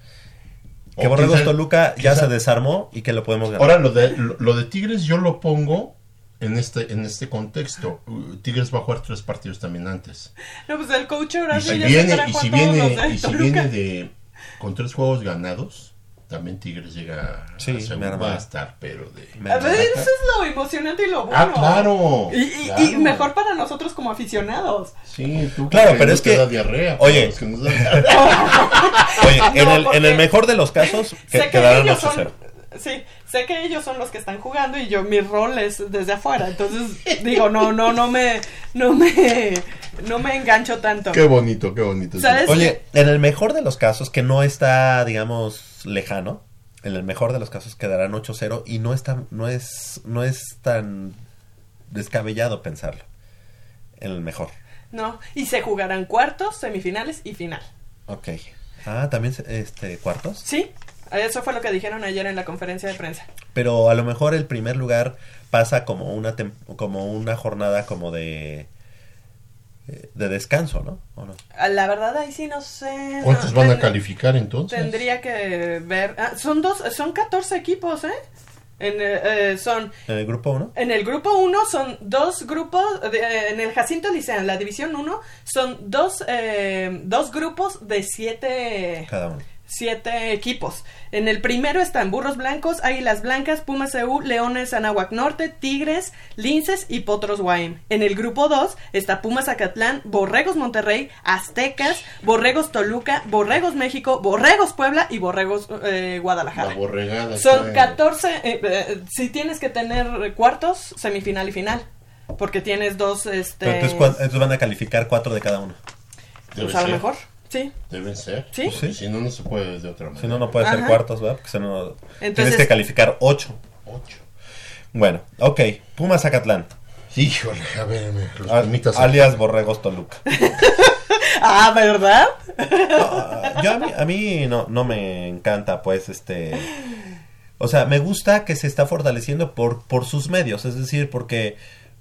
O Que Borregos quizá- Toluca ya quizá- se desarmó y que lo podemos ganar. Ahora, lo de, lo, lo de Tigres yo lo pongo en este, en este contexto. Uh, Tigres va a jugar tres partidos también antes. No, pues el coach ahora Y si viene, y a si viene, de y si viene de con tres juegos ganados, también Tigres llega Sí, a va a estar, pero de... A ver, eso es lo emocionante y lo bueno. Ah, claro, Y, y- claro. y mejor para nosotros como aficionados. Sí, tú Claro, que pero no es te que- da diarrea, oye. que diarrea. Oye, en, el, en el mejor de los casos, que quedarán ellos 8-0. Sí, sé que ellos son los que están jugando y yo mi rol es desde afuera. Entonces, digo, no, no, no me. No me. No me engancho tanto. Qué bonito, qué bonito. ¿Sabes? Oye, en el mejor de los casos, que no está, digamos, lejano, en el mejor de los casos quedarán 8-0 y no es tan, no es, no es tan descabellado pensarlo. En el mejor. No, y se jugarán cuartos, semifinales y final. Ok. Ah, también este cuartos. Sí, eso fue lo que dijeron ayer en la conferencia de prensa. Pero a lo mejor el primer lugar pasa como una tem- como una jornada como de eh, de descanso, ¿no? ¿O no? Ah, La verdad ahí sí no sé. ¿Cuántos no, van a calificar entonces? Tendría que ver. ah, son dos, son 14 equipos, ¿eh? En, eh, eh, son En el grupo 1. En el grupo 1 son dos grupos, de- eh, en el Jacinto Licea, en la división 1, son dos, eh, dos grupos de siete, Cada uno. Siete equipos. En el primero están Burros Blancos, Águilas Blancas, Pumas EU, Leones Anáhuac Norte, Tigres, Linces y Potros Guaym. En el grupo 2 está Pumas Acatlán, Borregos Monterrey, Aztecas, Borregos Toluca, Borregos México, Borregos Puebla y Borregos eh, Guadalajara. La borregada. Son está- 14, eh, eh, si tienes que tener cuartos, semifinal y final. Porque tienes dos, este... Pero entonces, ¿cuán- entonces van a calificar cuatro de cada uno. Pues a lo mejor, sí. Deben ser. Sí. Pues sí, Si no, no se puede de otra manera. Si no, no puede ser cuartos, ¿verdad? Porque si no, tienes que calificar ocho. Ocho. Bueno, ok. Pumas Zacatlán. Híjole, a ver, me- los Al- pumitas. alias Borregos Toluca. Ah, ¿verdad? Ah, yo a mí, a mí no, no me encanta, pues, este... O sea, me gusta que se está fortaleciendo por, por sus medios, es decir, porque,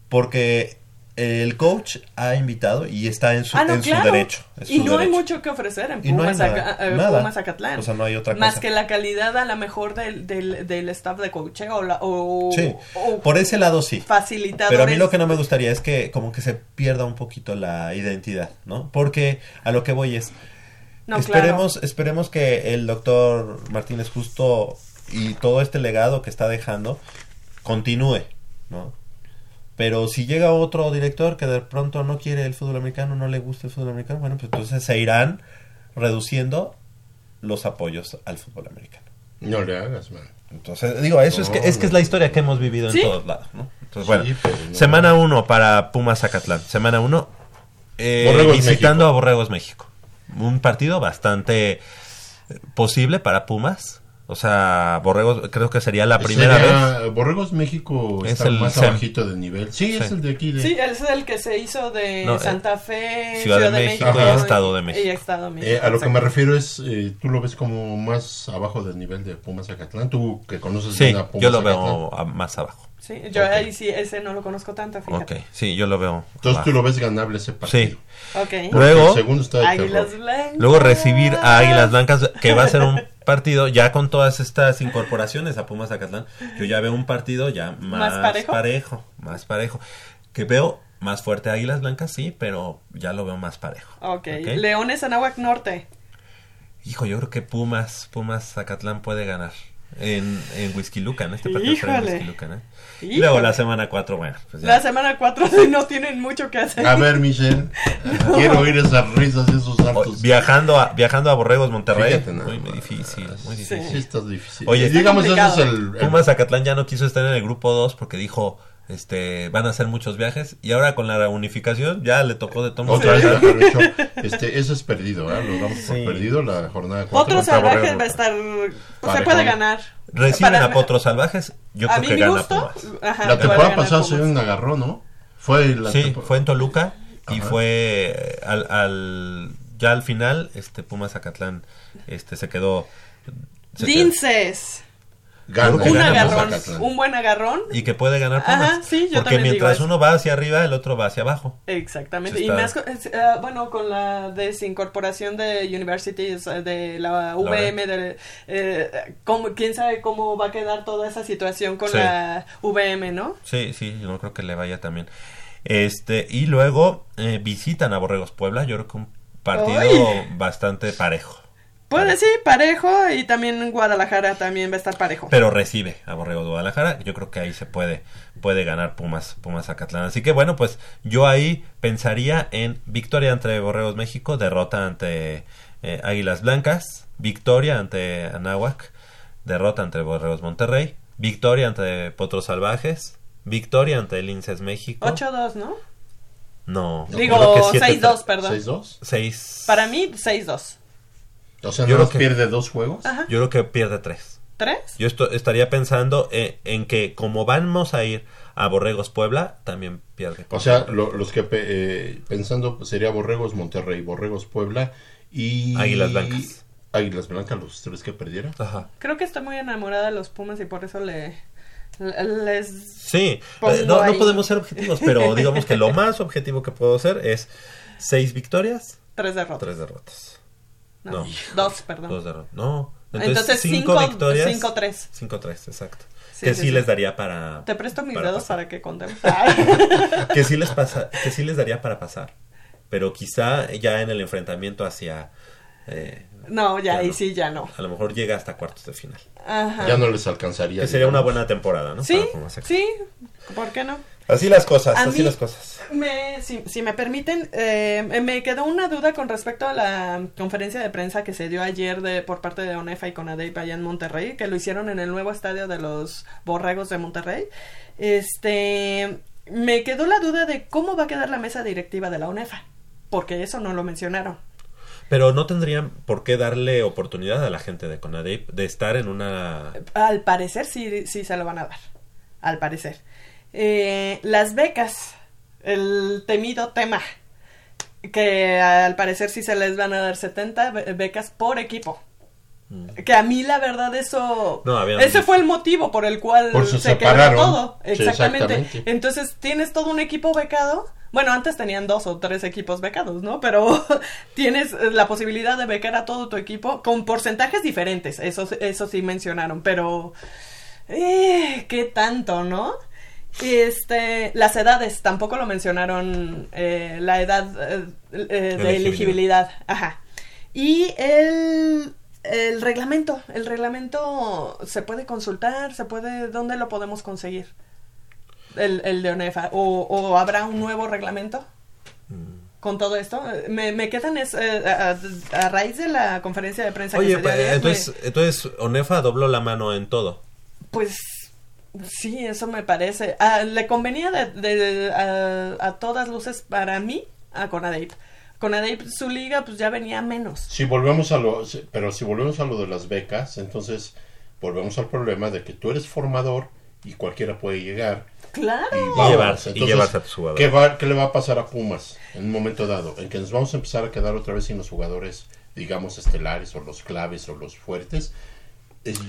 porque el coach ha invitado y está en su, Ah, no, en su claro. derecho. y su no hay mucho que ofrecer en no Pumas, nada, Aca- eh, nada. Pumas Acatlán. O sea, no hay otra Más cosa. que la calidad a lo mejor del, del, del staff de coacheo o, la- o, Sí, o por ese lado sí. facilitadores. Pero a mí lo que no me gustaría es que como que se pierda un poquito la identidad, ¿no? Porque a lo que voy es, No, esperemos, esperemos que el doctor Martínez Justo y todo este legado que está dejando continúe, ¿no? Pero si llega otro director que de pronto no quiere el fútbol americano, no le gusta el fútbol americano, bueno, pues entonces se irán reduciendo los apoyos al fútbol americano. No le hagas, man. Entonces, digo, eso es, que, es que es la historia que hemos vivido Sí. en todos lados, ¿no? Entonces, Sí, bueno, no. semana 1 para Pumas Zacatlán. Semana 1 Borregos visitando México. a Borregos México. Un partido bastante eh, posible para Pumas. O sea, Borregos creo que sería la primera vez. Sería- Borregos México Es está el más SEM. abajito de nivel. Sí, es Sí. el de aquí. De... Sí, es el que se hizo de No, eh, Santa Fe, Ciudad de México y Estado de México. Y Estado de México. Eh, a lo que me refiero es, eh, tú lo ves como más abajo del nivel de Pumas Zacatlán. Tú que conoces Sí, bien a Pumas yo lo veo más abajo. Sí, yo Ok. ahí sí, ese no lo conozco tanto, fíjate. Ok, sí, yo lo veo. Entonces tú lo ves ganable ese partido. Sí. Ok. Luego- el segundo está de Águilas terror. Blancas. Luego recibir a Águilas Blancas, que va a ser un partido ya con todas estas incorporaciones a Pumas Zacatlán. Yo ya veo un partido ya más, ¿Más parejo? más parejo. Que veo más fuerte a Águilas Blancas, sí, pero ya lo veo más parejo. ok, Ok. Leones Anáhuac Norte. Hijo, yo creo que Pumas, Pumas Zacatlán puede ganar. En, en Whisky Lucan, este partido será en. Whisky Lucan, ¿eh? Y luego la semana 4, bueno, pues ya. La semana 4 no tienen mucho que hacer. A ver, Michelle, quiero oír esas risas y esos saltos. viajando a viajando a Borregos Monterrey, nada muy difícil, muy Sí. difícil. Sí, está difícil. Oye, digamos, ese es el, el- Pumas Zacatlán ya no quiso estar en el grupo 2 porque dijo, este, van a hacer muchos viajes y ahora con la unificación ya le tocó de tomar Otra vez hecho, este, eso es perdido, ¿eh? Lo damos Sí. por perdido la jornada 4. Otro salvaje va a estar. Pues se puede ganar. Reciben Para- a Potros Salvajes, yo a creo mí que mi gana gusto. Pumas. ajá, La temporada ganar pasada se un agarrón, ¿no? Fue la Sí, tempo- fue en Toluca y Ajá. fue eh, al, al ya al final este Pumas Zacatlán este se quedó se quedó- Linces. Gana, Un gana agarrón. Un buen agarrón. y que puede ganar Pumas Ajá, sí, yo porque mientras uno va hacia arriba el otro va hacia abajo. Exactamente. Y más, eh, bueno, con la desincorporación de universities, eh, de la VM, de, eh, cómo- quién sabe cómo va a quedar toda esa situación con Sí. la VM, ¿no? Sí, sí, yo no creo que le vaya también. Este, y luego eh, visitan a Borregos Puebla, yo creo que un partido ¡Ay! bastante parejo. Puede sí, parejo y también Guadalajara también va a estar parejo. Pero recibe a Borregos Guadalajara. Yo creo que ahí se puede, puede ganar Pumas, Pumas Acatlán. Así que bueno, pues yo ahí pensaría en victoria ante Borregos México, derrota ante eh, Águilas Blancas, victoria ante Anáhuac, derrota ante Borregos Monterrey, victoria ante Potros Salvajes, victoria ante Linces México. 8-2, ¿no? No, Digo, yo creo que siete- 6-2, perdón. ¿6-2? Seis. Para mí, 6-2. O sea, Yo ¿no creo que- pierde dos juegos? Ajá. Yo creo que pierde tres. ¿Tres? Yo esto- estaría pensando en, en que como vamos a ir a Borregos Puebla, también pierde. O sea, lo- los que pe- eh, pensando pues, sería Borregos Monterrey, Borregos Puebla y Águilas Blancas. Águilas Blancas, los tres que perdieran. Ajá. Creo que estoy muy enamorada de los Pumas y por eso le, le- les... Sí, eh, no, no podemos ser objetivos, pero digamos que lo más objetivo que puedo ser es seis victorias, Tres derrotas. tres derrotas. No, No. Dos, perdón. Dos derrotas. No, Entonces, entonces, cinco, cinco- victorias. cinco, tres. Cinco tres, exacto. Sí, que sí, sí, sí. les daría para. Te presto mis para dedos pasar. para que contemos. Que sí les pasa, que sí les daría para pasar. Pero quizá ya en el enfrentamiento hacia. eh, no, ya, Ya ahí no. sí, ya no. a lo mejor llega hasta cuartos de final. Ajá. Ya no les alcanzaría. Que sería una buena temporada, ¿no? Sí, sí, ¿por qué no? Así las cosas, A así mí- las cosas. Me, si, si me permiten, eh, me quedó una duda con respecto a la conferencia de prensa que se dio ayer de por parte de ONEFA y CONADEIP allá en Monterrey, que lo hicieron en el nuevo estadio de los Borregos de Monterrey. Este, me quedó la duda de cómo va a quedar la mesa directiva de la ONEFA, porque eso no lo mencionaron. Pero no tendrían por qué darle oportunidad a la gente de Conadep de estar en una... Al parecer sí, sí se lo van a dar. Al parecer. Eh, las becas. El temido tema. Que al parecer sí se les van a dar 70 be- becas por equipo. Que a mí la verdad eso... Mm. No, ese fue el motivo por el cual Por se quebró separaron. todo. Sí, Exactamente. Entonces tienes todo un equipo becado. Bueno, antes tenían dos o tres equipos becados, ¿no? Pero tienes la posibilidad de becar a todo tu equipo con porcentajes diferentes. Eso, eso sí mencionaron, pero... Eh, ¿Qué tanto, no? Este, las edades, tampoco lo mencionaron, eh, la edad eh, eh, de Elegibilidad. elegibilidad. Ajá. Y el, el reglamento, el reglamento se puede consultar, se puede, ¿dónde lo podemos conseguir? El, el de ONEFA. ¿O, o habrá un nuevo reglamento? Con todo esto, Eh, me, me quedan es, eh, a, a raíz de la conferencia de prensa que se dio pues, me- entonces, entonces Onefa dobló la mano en todo. pues sí, eso me parece. Ah, le convenía de, de- a, a todas luces para mí a Conadeip. Conadeip, su liga, pues ya venía menos. Si volvemos a lo, si- pero si volvemos a lo de las becas, entonces volvemos al problema de que tú eres formador y cualquiera puede llegar Claro. y, llevarse- y llevarse a tus jugadores. ¿qué, va- qué le va a pasar a Pumas en un momento dado? En que nos vamos a empezar a quedar otra vez sin los jugadores, digamos, estelares o los claves o los fuertes.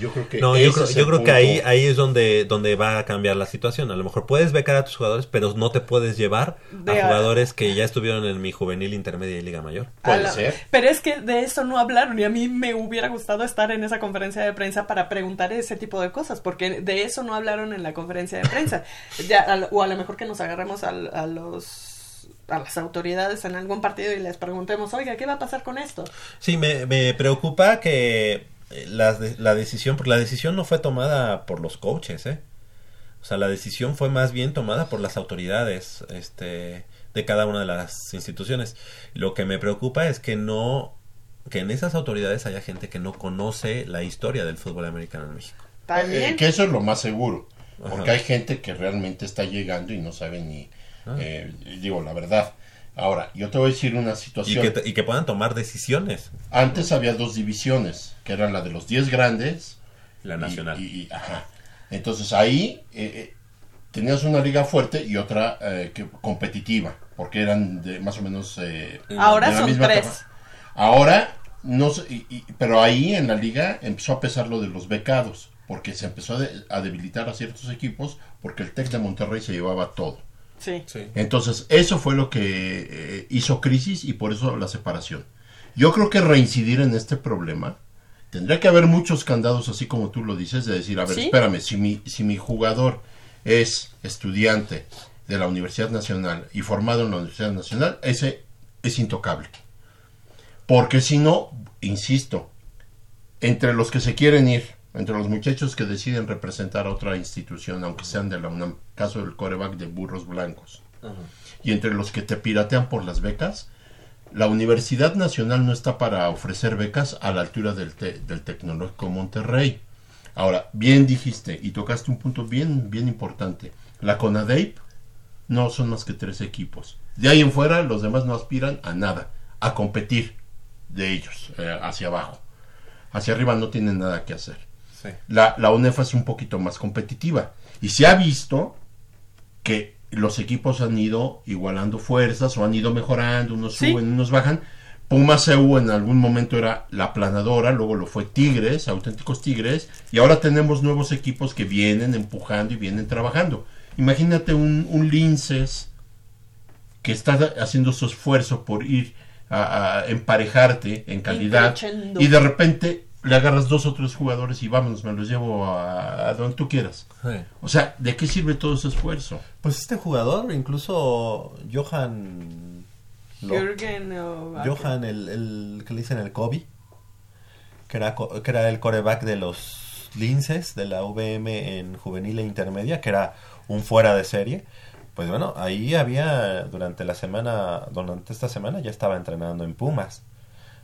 Yo creo que No, yo creo, yo que ahí, ahí es donde, donde va a cambiar la situación. A lo mejor puedes becar a tus jugadores, pero no te puedes llevar De a a- jugadores que ya estuvieron en mi juvenil, intermedia y liga mayor. Puede la- ser. Pero es que de eso no hablaron y a mí me hubiera gustado estar en esa conferencia de prensa para preguntar ese tipo de cosas, porque de eso no hablaron en la conferencia de prensa. Ya, a lo- o a lo mejor que nos agarremos a, los a las autoridades en algún partido y les preguntemos, oiga, ¿qué va a pasar con esto? Sí, me, me preocupa que eh, de- la decisión, porque la decisión no fue tomada por los coaches, ¿eh? O sea, la decisión fue más bien tomada por las autoridades este, de cada una de las instituciones. Lo que me preocupa es que no, que en esas autoridades haya gente que no conoce la historia del fútbol americano en México. También. Eh, que eso es lo más seguro. Porque Ajá. hay gente que realmente está llegando y no sabe ni. Ah. eh, digo, la verdad. Ahora, yo te voy a decir una Y situación. que, y que puedan tomar decisiones. Antes había dos divisiones, que eran la de los 10 grandes. La y- nacional. y- y- ajá. Entonces ahí eh, eh, tenías una liga fuerte y otra eh, que, competitiva, porque eran de más o menos. eh, Ahora de la son misma tres. Ahora, no sé, y- y- pero ahí en la liga empezó a pesar lo de los becados, porque se empezó a, de- a debilitar a ciertos equipos, porque el Tec de Monterrey se llevaba todo. Sí. Entonces, eso fue lo que eh, hizo crisis y por eso la separación. Yo creo que reincidir en este problema, tendría que haber muchos candados, así como tú lo dices, de decir, a ver, Sí. espérame, si mi, si mi jugador es estudiante de la Universidad Nacional y formado en la Universidad Nacional, ese es intocable. Porque si no, insisto, entre los que se quieren ir, entre los muchachos que deciden representar a otra institución, aunque sean de la UNAM, caso del coreback de Burros Blancos, y entre los que te piratean por las becas, la Universidad Nacional no está para ofrecer becas a la altura del, te- del Tecnológico Monterrey. Ahora, bien dijiste y tocaste un punto bien, bien importante. La CONADEIP no son más que tres equipos. De ahí en fuera, los demás no aspiran a nada, a competir de ellos, eh, hacia abajo. Hacia arriba no tienen nada que hacer. Sí. La, la UNEFA es un poquito más competitiva. Y se ha visto que los equipos han ido igualando fuerzas o han ido mejorando, unos Sí. suben, unos bajan. Pumas CU en algún momento era la planadora, luego lo fue Tigres, auténticos Tigres, y ahora tenemos nuevos equipos que vienen empujando y vienen trabajando. Imagínate un, un Linces que está haciendo su esfuerzo por ir a, a emparejarte en calidad y de repente le agarras dos o tres jugadores y vámonos, me los llevo a, a donde tú quieras. Sí. O sea, ¿de qué sirve todo ese esfuerzo? Pues este jugador, incluso Johan... Lo-. Johan, el, el que le dicen el Kobe, que era, que era el coreback de los Linces de la VM en juvenil e intermedia, que era un fuera de serie. Pues bueno, ahí había durante la semana, durante esta semana ya estaba entrenando en Pumas.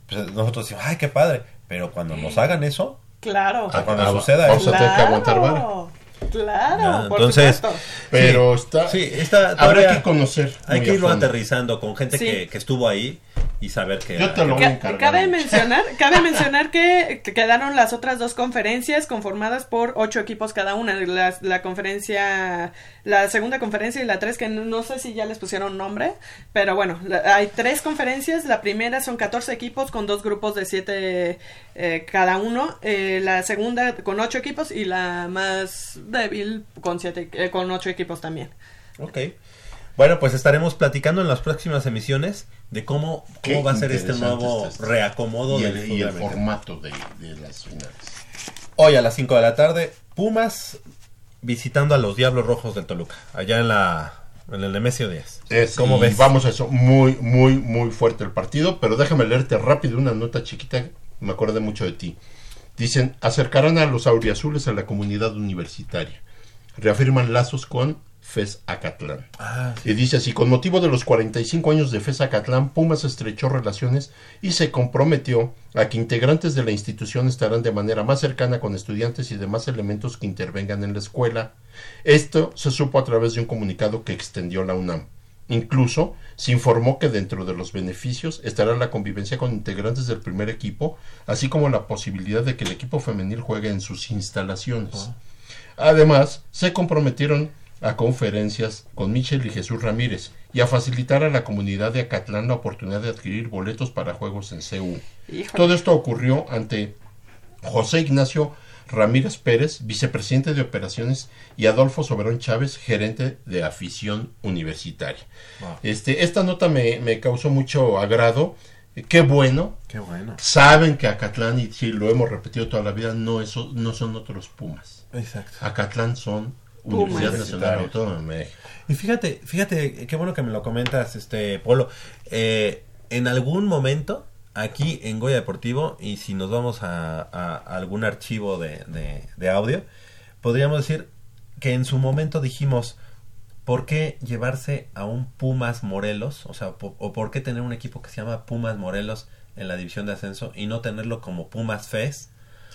Pues nosotros decimos, ay, qué padre. Pero cuando nos hagan eso, Claro. Ah, cuando Ah, suceda vamos eso. a tener que aguantar vara. Claro, Ya, por entonces, supuesto. Pero Sí, está, sí, está habrá que conocer. hay que a irlo aterrizando con gente Sí. que, que estuvo ahí y saber que... Yo te lo voy a Ca- encargar. Cabe mencionar, cabe mencionar que, que quedaron las otras dos conferencias conformadas por ocho equipos cada una. La, la conferencia, la segunda conferencia y la tres, que no, no sé si ya les pusieron nombre, pero bueno, la- hay tres conferencias. La primera son 14 equipos con dos grupos de siete eh, cada uno. Eh, la segunda con ocho equipos y la más débil con siete, eh, con ocho equipos también. Ok. Bueno, pues estaremos platicando en las próximas emisiones de cómo, cómo va a ser este nuevo reacomodo y del el, y fútbol el americano. formato de, de las finales. Hoy a las 5 de la tarde, Pumas visitando a los Diablos Rojos del Toluca, allá en la en el Nemesio 10. Es, ¿Cómo y ves? Vamos a eso, muy, muy, muy fuerte el partido, pero déjame leerte rápido una nota chiquita, me acordé mucho de ti. Dicen, acercarán a los auriazules a la comunidad universitaria. Reafirman lazos con FES Acatlán. Ah, Y dice así, con motivo de los 45 años de FES Acatlán, Pumas estrechó relaciones y se comprometió a que integrantes de la institución estarán de manera más cercana con estudiantes y demás elementos que intervengan en la escuela. Esto se supo a través de un comunicado que extendió la UNAM. Incluso se informó que dentro de los beneficios estará la convivencia con integrantes del primer equipo, así como la posibilidad de que el equipo femenil juegue en sus instalaciones. Además, se comprometieron a conferencias con Michel y Jesús Ramírez y a facilitar a la comunidad de Acatlán la oportunidad de adquirir boletos para juegos en CU. Híjole. Todo esto ocurrió ante José Ignacio Ramírez Pérez, vicepresidente de operaciones, y Adolfo Soberón Chávez, gerente de afición universitaria. Este, esta nota me, me causó mucho agrado. Qué bueno. Qué bueno. Saben que Acatlán, y sí, lo hemos repetido toda la vida, no, es- no son otros Pumas. Exacto. Acatlán son Pumas. Universidad Nacional. Autónoma de México. Y fíjate, fíjate, qué bueno que me lo comentas, este Polo. Eh, en algún momento, aquí en Goya Deportivo, y si nos vamos a, algún archivo de, de- de audio, podríamos decir que en su momento dijimos, ¿por qué llevarse a un Pumas Morelos? O sea, po- o por qué tener un equipo que se llama Pumas Morelos en la división de ascenso y no tenerlo como Pumas FES?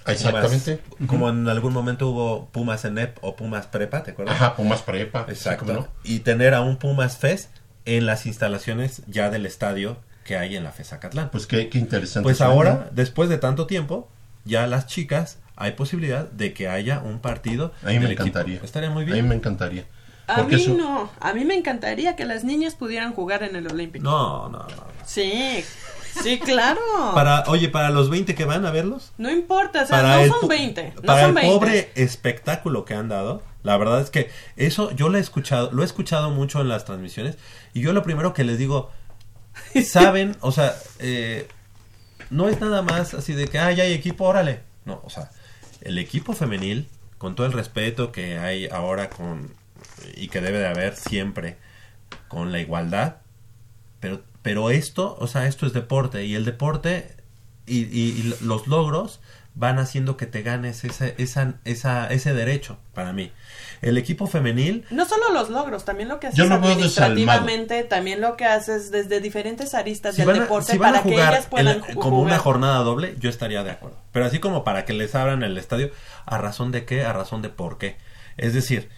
Exactamente. Pumas- como en algún momento hubo Pumas ENEP o Pumas Prepa, ¿te acuerdas? Ajá, Pumas Prepa. Exacto. sí, ¿cómo no? Y tener a un Pumas Fest en las instalaciones ya del estadio que hay en la FES Acatlán. Pues qué, qué interesante. Pues ahora, después de tanto tiempo, ya las chicas hay posibilidad de que haya un partido. A mí me equipo. encantaría. Estaría muy A mí bien. me encantaría. A mí eso- no, a mí me encantaría que las niñas pudieran jugar en el Olímpico. No, no, no. Sí, sí, claro. Para, oye, para los 20 que van a verlos, No importa, o sea, para no el, son po- 20. No para son el 20. pobre espectáculo que han dado, la verdad es que eso yo lo he escuchado, lo he escuchado mucho en las transmisiones y yo lo primero que les digo, saben, o sea, eh, no es nada más así de que, ah, hay equipo, órale. No, o sea, el equipo femenil, con todo el respeto que hay ahora con y que debe de haber siempre con la igualdad, pero pero esto, o sea, esto es deporte y el deporte y, los logros van haciendo que te ganes ese, esa, esa, ese derecho para mí. El equipo femenil No solo los logros, también lo que haces administrativamente, también lo que haces desde diferentes aristas si del a, deporte si para que ellas puedan ju- como una jornada doble, yo estaría de acuerdo. Pero así como para que les abran el estadio, ¿a razón de qué? ¿A razón de por qué? Es decir,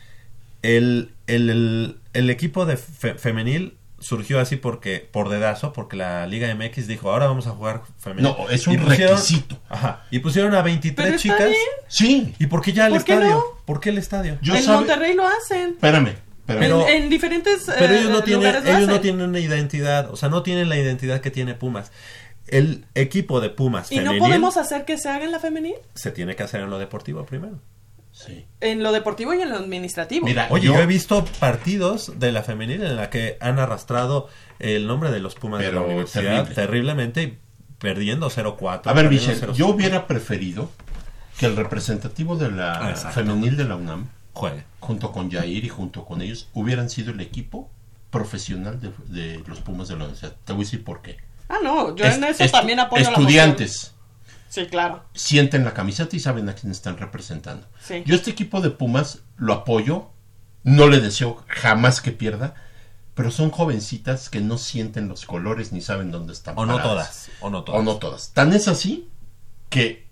el, el, el, el equipo de fe- femenil surgió así porque por dedazo, porque la Liga MX dijo, ahora vamos a jugar femenil. No, es un Y pusieron- requisito. Ajá. Y pusieron a 23 Pero está chicas. bien. Sí, ¿Y por qué ya el ¿Por qué estadio? no? ¿Por qué el estadio? yo en sabe- Monterrey lo hacen. Espérame, espérame. Pero- en, en diferentes Pero eh, ellos no tienen, ellos no tienen una identidad, o sea, no tienen la identidad que tiene Pumas. El equipo de Pumas ¿Y no podemos hacer que se haga en la femenil? se tiene que hacer en lo deportivo primero. Sí. En lo deportivo y en lo administrativo. Mira, Oye, yo- yo, he visto partidos de la femenil en la que han arrastrado el nombre de los Pumas de la universidad terrible. terriblemente y perdiendo 0-4. A ver, Michelle, 0-5. yo hubiera preferido que el representativo de la Ah, exacto. femenil de la UNAM, Juegue. junto con Jair y junto con ellos, hubieran sido el equipo profesional de, de los Pumas de la universidad. Te voy a decir por qué. Ah, no, yo Est- en eso también apoyo la Estudiantes moción. Sí, claro. sienten la camiseta y saben a quién están representando. Sí. Yo este equipo de Pumas lo apoyo, no le deseo jamás que pierda, pero son jovencitas que no sienten los colores ni saben dónde están. O no todas, o no todas. O no todas. Tan es así que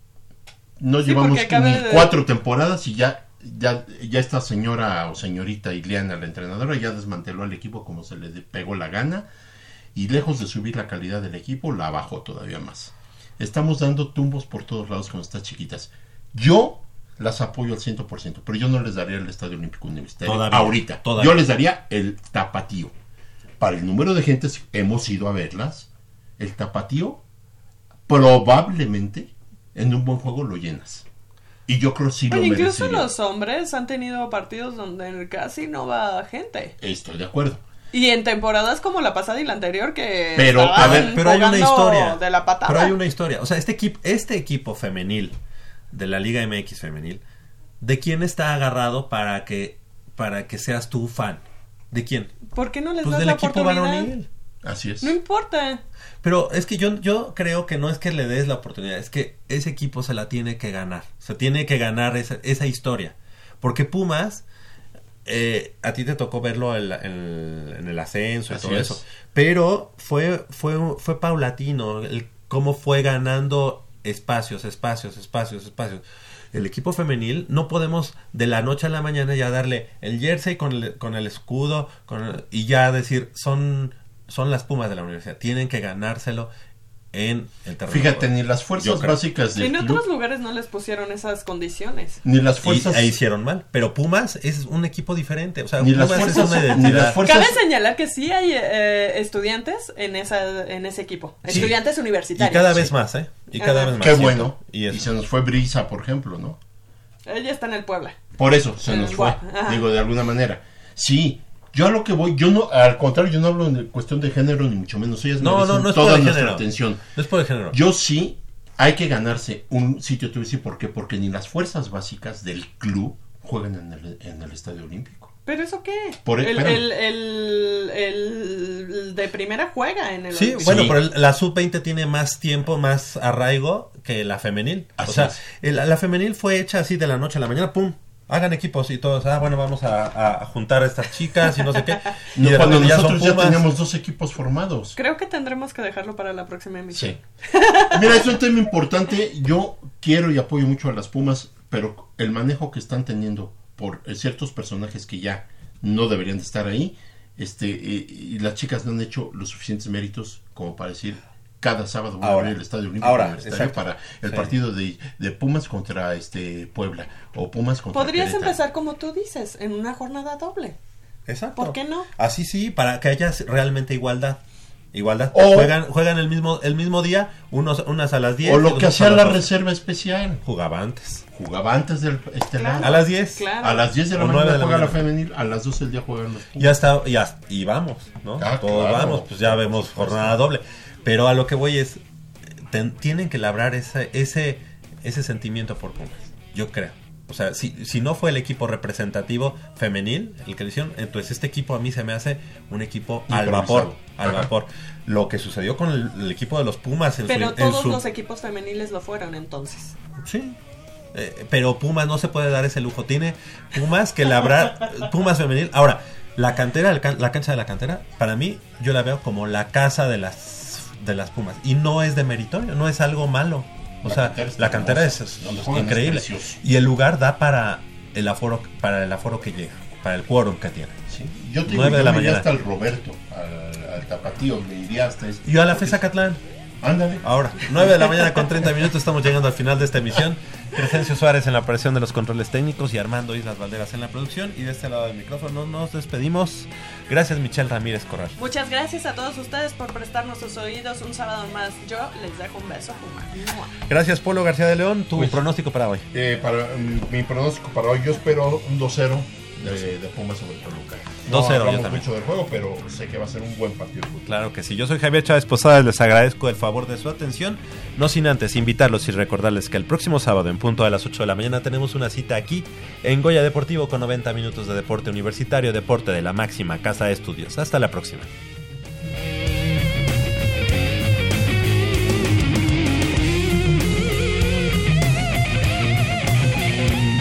no Sí, llevamos ni de- cuatro temporadas y ya, ya, ya esta señora o señorita Ileana, la entrenadora, ya desmanteló al equipo como se le pegó la gana y lejos de subir la calidad del equipo, la bajó todavía más. Estamos dando tumbos por todos lados con estas chiquitas. Yo las apoyo al 100%, pero yo no les daría el Estadio Olímpico Universitario Todavía, ahorita. todavía. Yo les daría el tapatío. Para el número de gentes que hemos ido a verlas, el tapatío probablemente en un buen juego lo llenas. Y yo creo que sí lo incluso merecería. los hombres han tenido partidos donde casi no va gente. Estoy de acuerdo. Y en temporadas como la pasada y la anterior que Pero, a ver, Pero hay una historia. de la patada. Pero hay una historia. O sea, este equipo, este equipo femenil de la Liga MX femenil, ¿de quién está agarrado para que para que seas tú fan? ¿De quién? ¿Por qué no les Pues das del la equipo oportunidad? varonil. Así es. No importa. Pero es que yo, yo creo que no es que le des la oportunidad, es que ese equipo se la tiene que ganar. Se tiene que ganar esa, esa historia. Porque Pumas, eh, a ti te tocó verlo en, la- en- en el ascenso y Así todo es. eso. Pero fue, fue, fue paulatino el cómo fue ganando espacios, espacios, espacios, espacios. El equipo femenil no podemos de la noche a la mañana ya darle el jersey con el, con el escudo con el- y ya decir son, son las pumas de la universidad. Tienen que ganárselo en el terreno. Fíjate, ni las fuerzas básicas del En club, otros lugares no les pusieron esas condiciones. ni las Y fuerzas, ahí hicieron mal. Pero Pumas es un equipo diferente. O sea, ni las Pumas es fuerzas, una ni identidad. las fuerzas, Cabe señalar que sí hay eh, estudiantes en esa en ese equipo. Sí. Estudiantes Y universitarios. cada vez más, ¿eh? Y cada Ajá. vez más. qué bueno. Y Y, se nos fue Brisa, por ejemplo, ¿no? Ella está en el Puebla. Por eso se nos fue, digo, de alguna manera. Sí, yo a lo que voy, yo no, al contrario, yo no hablo de cuestión de género, ni mucho menos. Ellas No, no, no es toda por el nuestra género. atención. No es por el género. Yo sí, hay que ganarse un sitio, te voy a decir por qué, porque ni las fuerzas básicas del club juegan en el, en el Estadio Olímpico. ¿Pero eso qué? Por- el, espérame. el, el- el de primera juega en el Sí, Olímpico. bueno, Sí. pero el- la sub-20 tiene más tiempo, más arraigo que la femenil. Así o sea, la femenil fue hecha así de la noche a la mañana, ¡pum! Hagan equipos y todos, ah, bueno, vamos a, a juntar a estas chicas y no sé qué. Y No, cuando ya nosotros ya Pumas. teníamos dos equipos formados. Creo que tendremos que dejarlo para la próxima emisión. Sí. Mira, es un tema importante. Yo quiero y apoyo mucho a las Pumas, pero el manejo que están teniendo por eh, ciertos personajes que ya no deberían de estar ahí, este, y, y las chicas no han hecho los suficientes méritos como para decir cada sábado voy a Ahora, abrir el Estadio Olímpico ahora, Universitario exacto. para el Sí. partido de, de Pumas contra este Puebla o Pumas contra Podrías Querétaro. empezar como tú dices, en una jornada doble. Exacto. ¿Por qué no? Así sí, para que haya realmente igualdad. Igualdad. O- juegan juegan el mismo el mismo día, unos unas a las 10. O lo que hacía a la 12. reserva especial. Jugaba antes. Jugaba antes del estelar. Claro. A las 10. Claro. A las 10 de la O mañana nueve de la juega la femenil, a las 12 del día juegan los Pumas. Ya está, ya, y vamos, ¿no? Ah, Todos claro. vamos, pues ya vemos jornada doble. Pero a lo que voy es, ten- tienen que labrar ese, ese, ese sentimiento por Pumas, yo creo. O sea, si, si no fue el equipo representativo femenil el que lo hicieron, entonces este equipo a mí se me hace un equipo al vapor. Al Ajá. vapor. Lo que sucedió con el, el equipo de los Pumas en Pero su, en todos su- los equipos femeniles lo fueron entonces. Sí. Eh, pero Pumas no se puede dar ese lujo. Tiene Pumas que labrar. Pumas femenil. Ahora, la cantera, la cancha de la cantera, para mí, yo la veo como la casa de las de las Pumas. Y no es de meritorio, no es algo malo. O La sea, cantera la cantera es, hermosa. es es increíble. precioso. Y el lugar da para el aforo, para el aforo que llega, para el quórum que tiene. Sí. Yo te digo, 9 de yo la me mañana. hasta el Roberto, al, al Tapatío, me iría hasta este. Yo a la FESA Catlán. Ándale. Ahora, 9 de la mañana con 30 minutos, estamos llegando al final de esta emisión. Crescencio Suárez en la operación de los controles técnicos y Armando Islas Valderas en la producción. Y de este lado del micrófono nos despedimos. Gracias, Michelle Ramírez Corral. Muchas gracias a todos ustedes por prestarnos sus oídos un sábado más. Yo les dejo un beso, Puma. Gracias, Polo García de León. Tu Pues- pronóstico para hoy. Eh, para, mm, mi pronóstico para hoy, yo espero un 2-0 de, de Pumas sobre Toluca. No 2-0 yo también. mucho del juego, pero sé que va a ser un buen partido. Claro que sí. Yo soy Javier Chávez Posadas. Les agradezco el favor de su atención. No sin antes invitarlos y recordarles que el próximo sábado, en punto a las 8 de la mañana, tenemos una cita aquí en Goya Deportivo con 90 minutos de deporte universitario, deporte de la máxima casa de estudios. Hasta la próxima.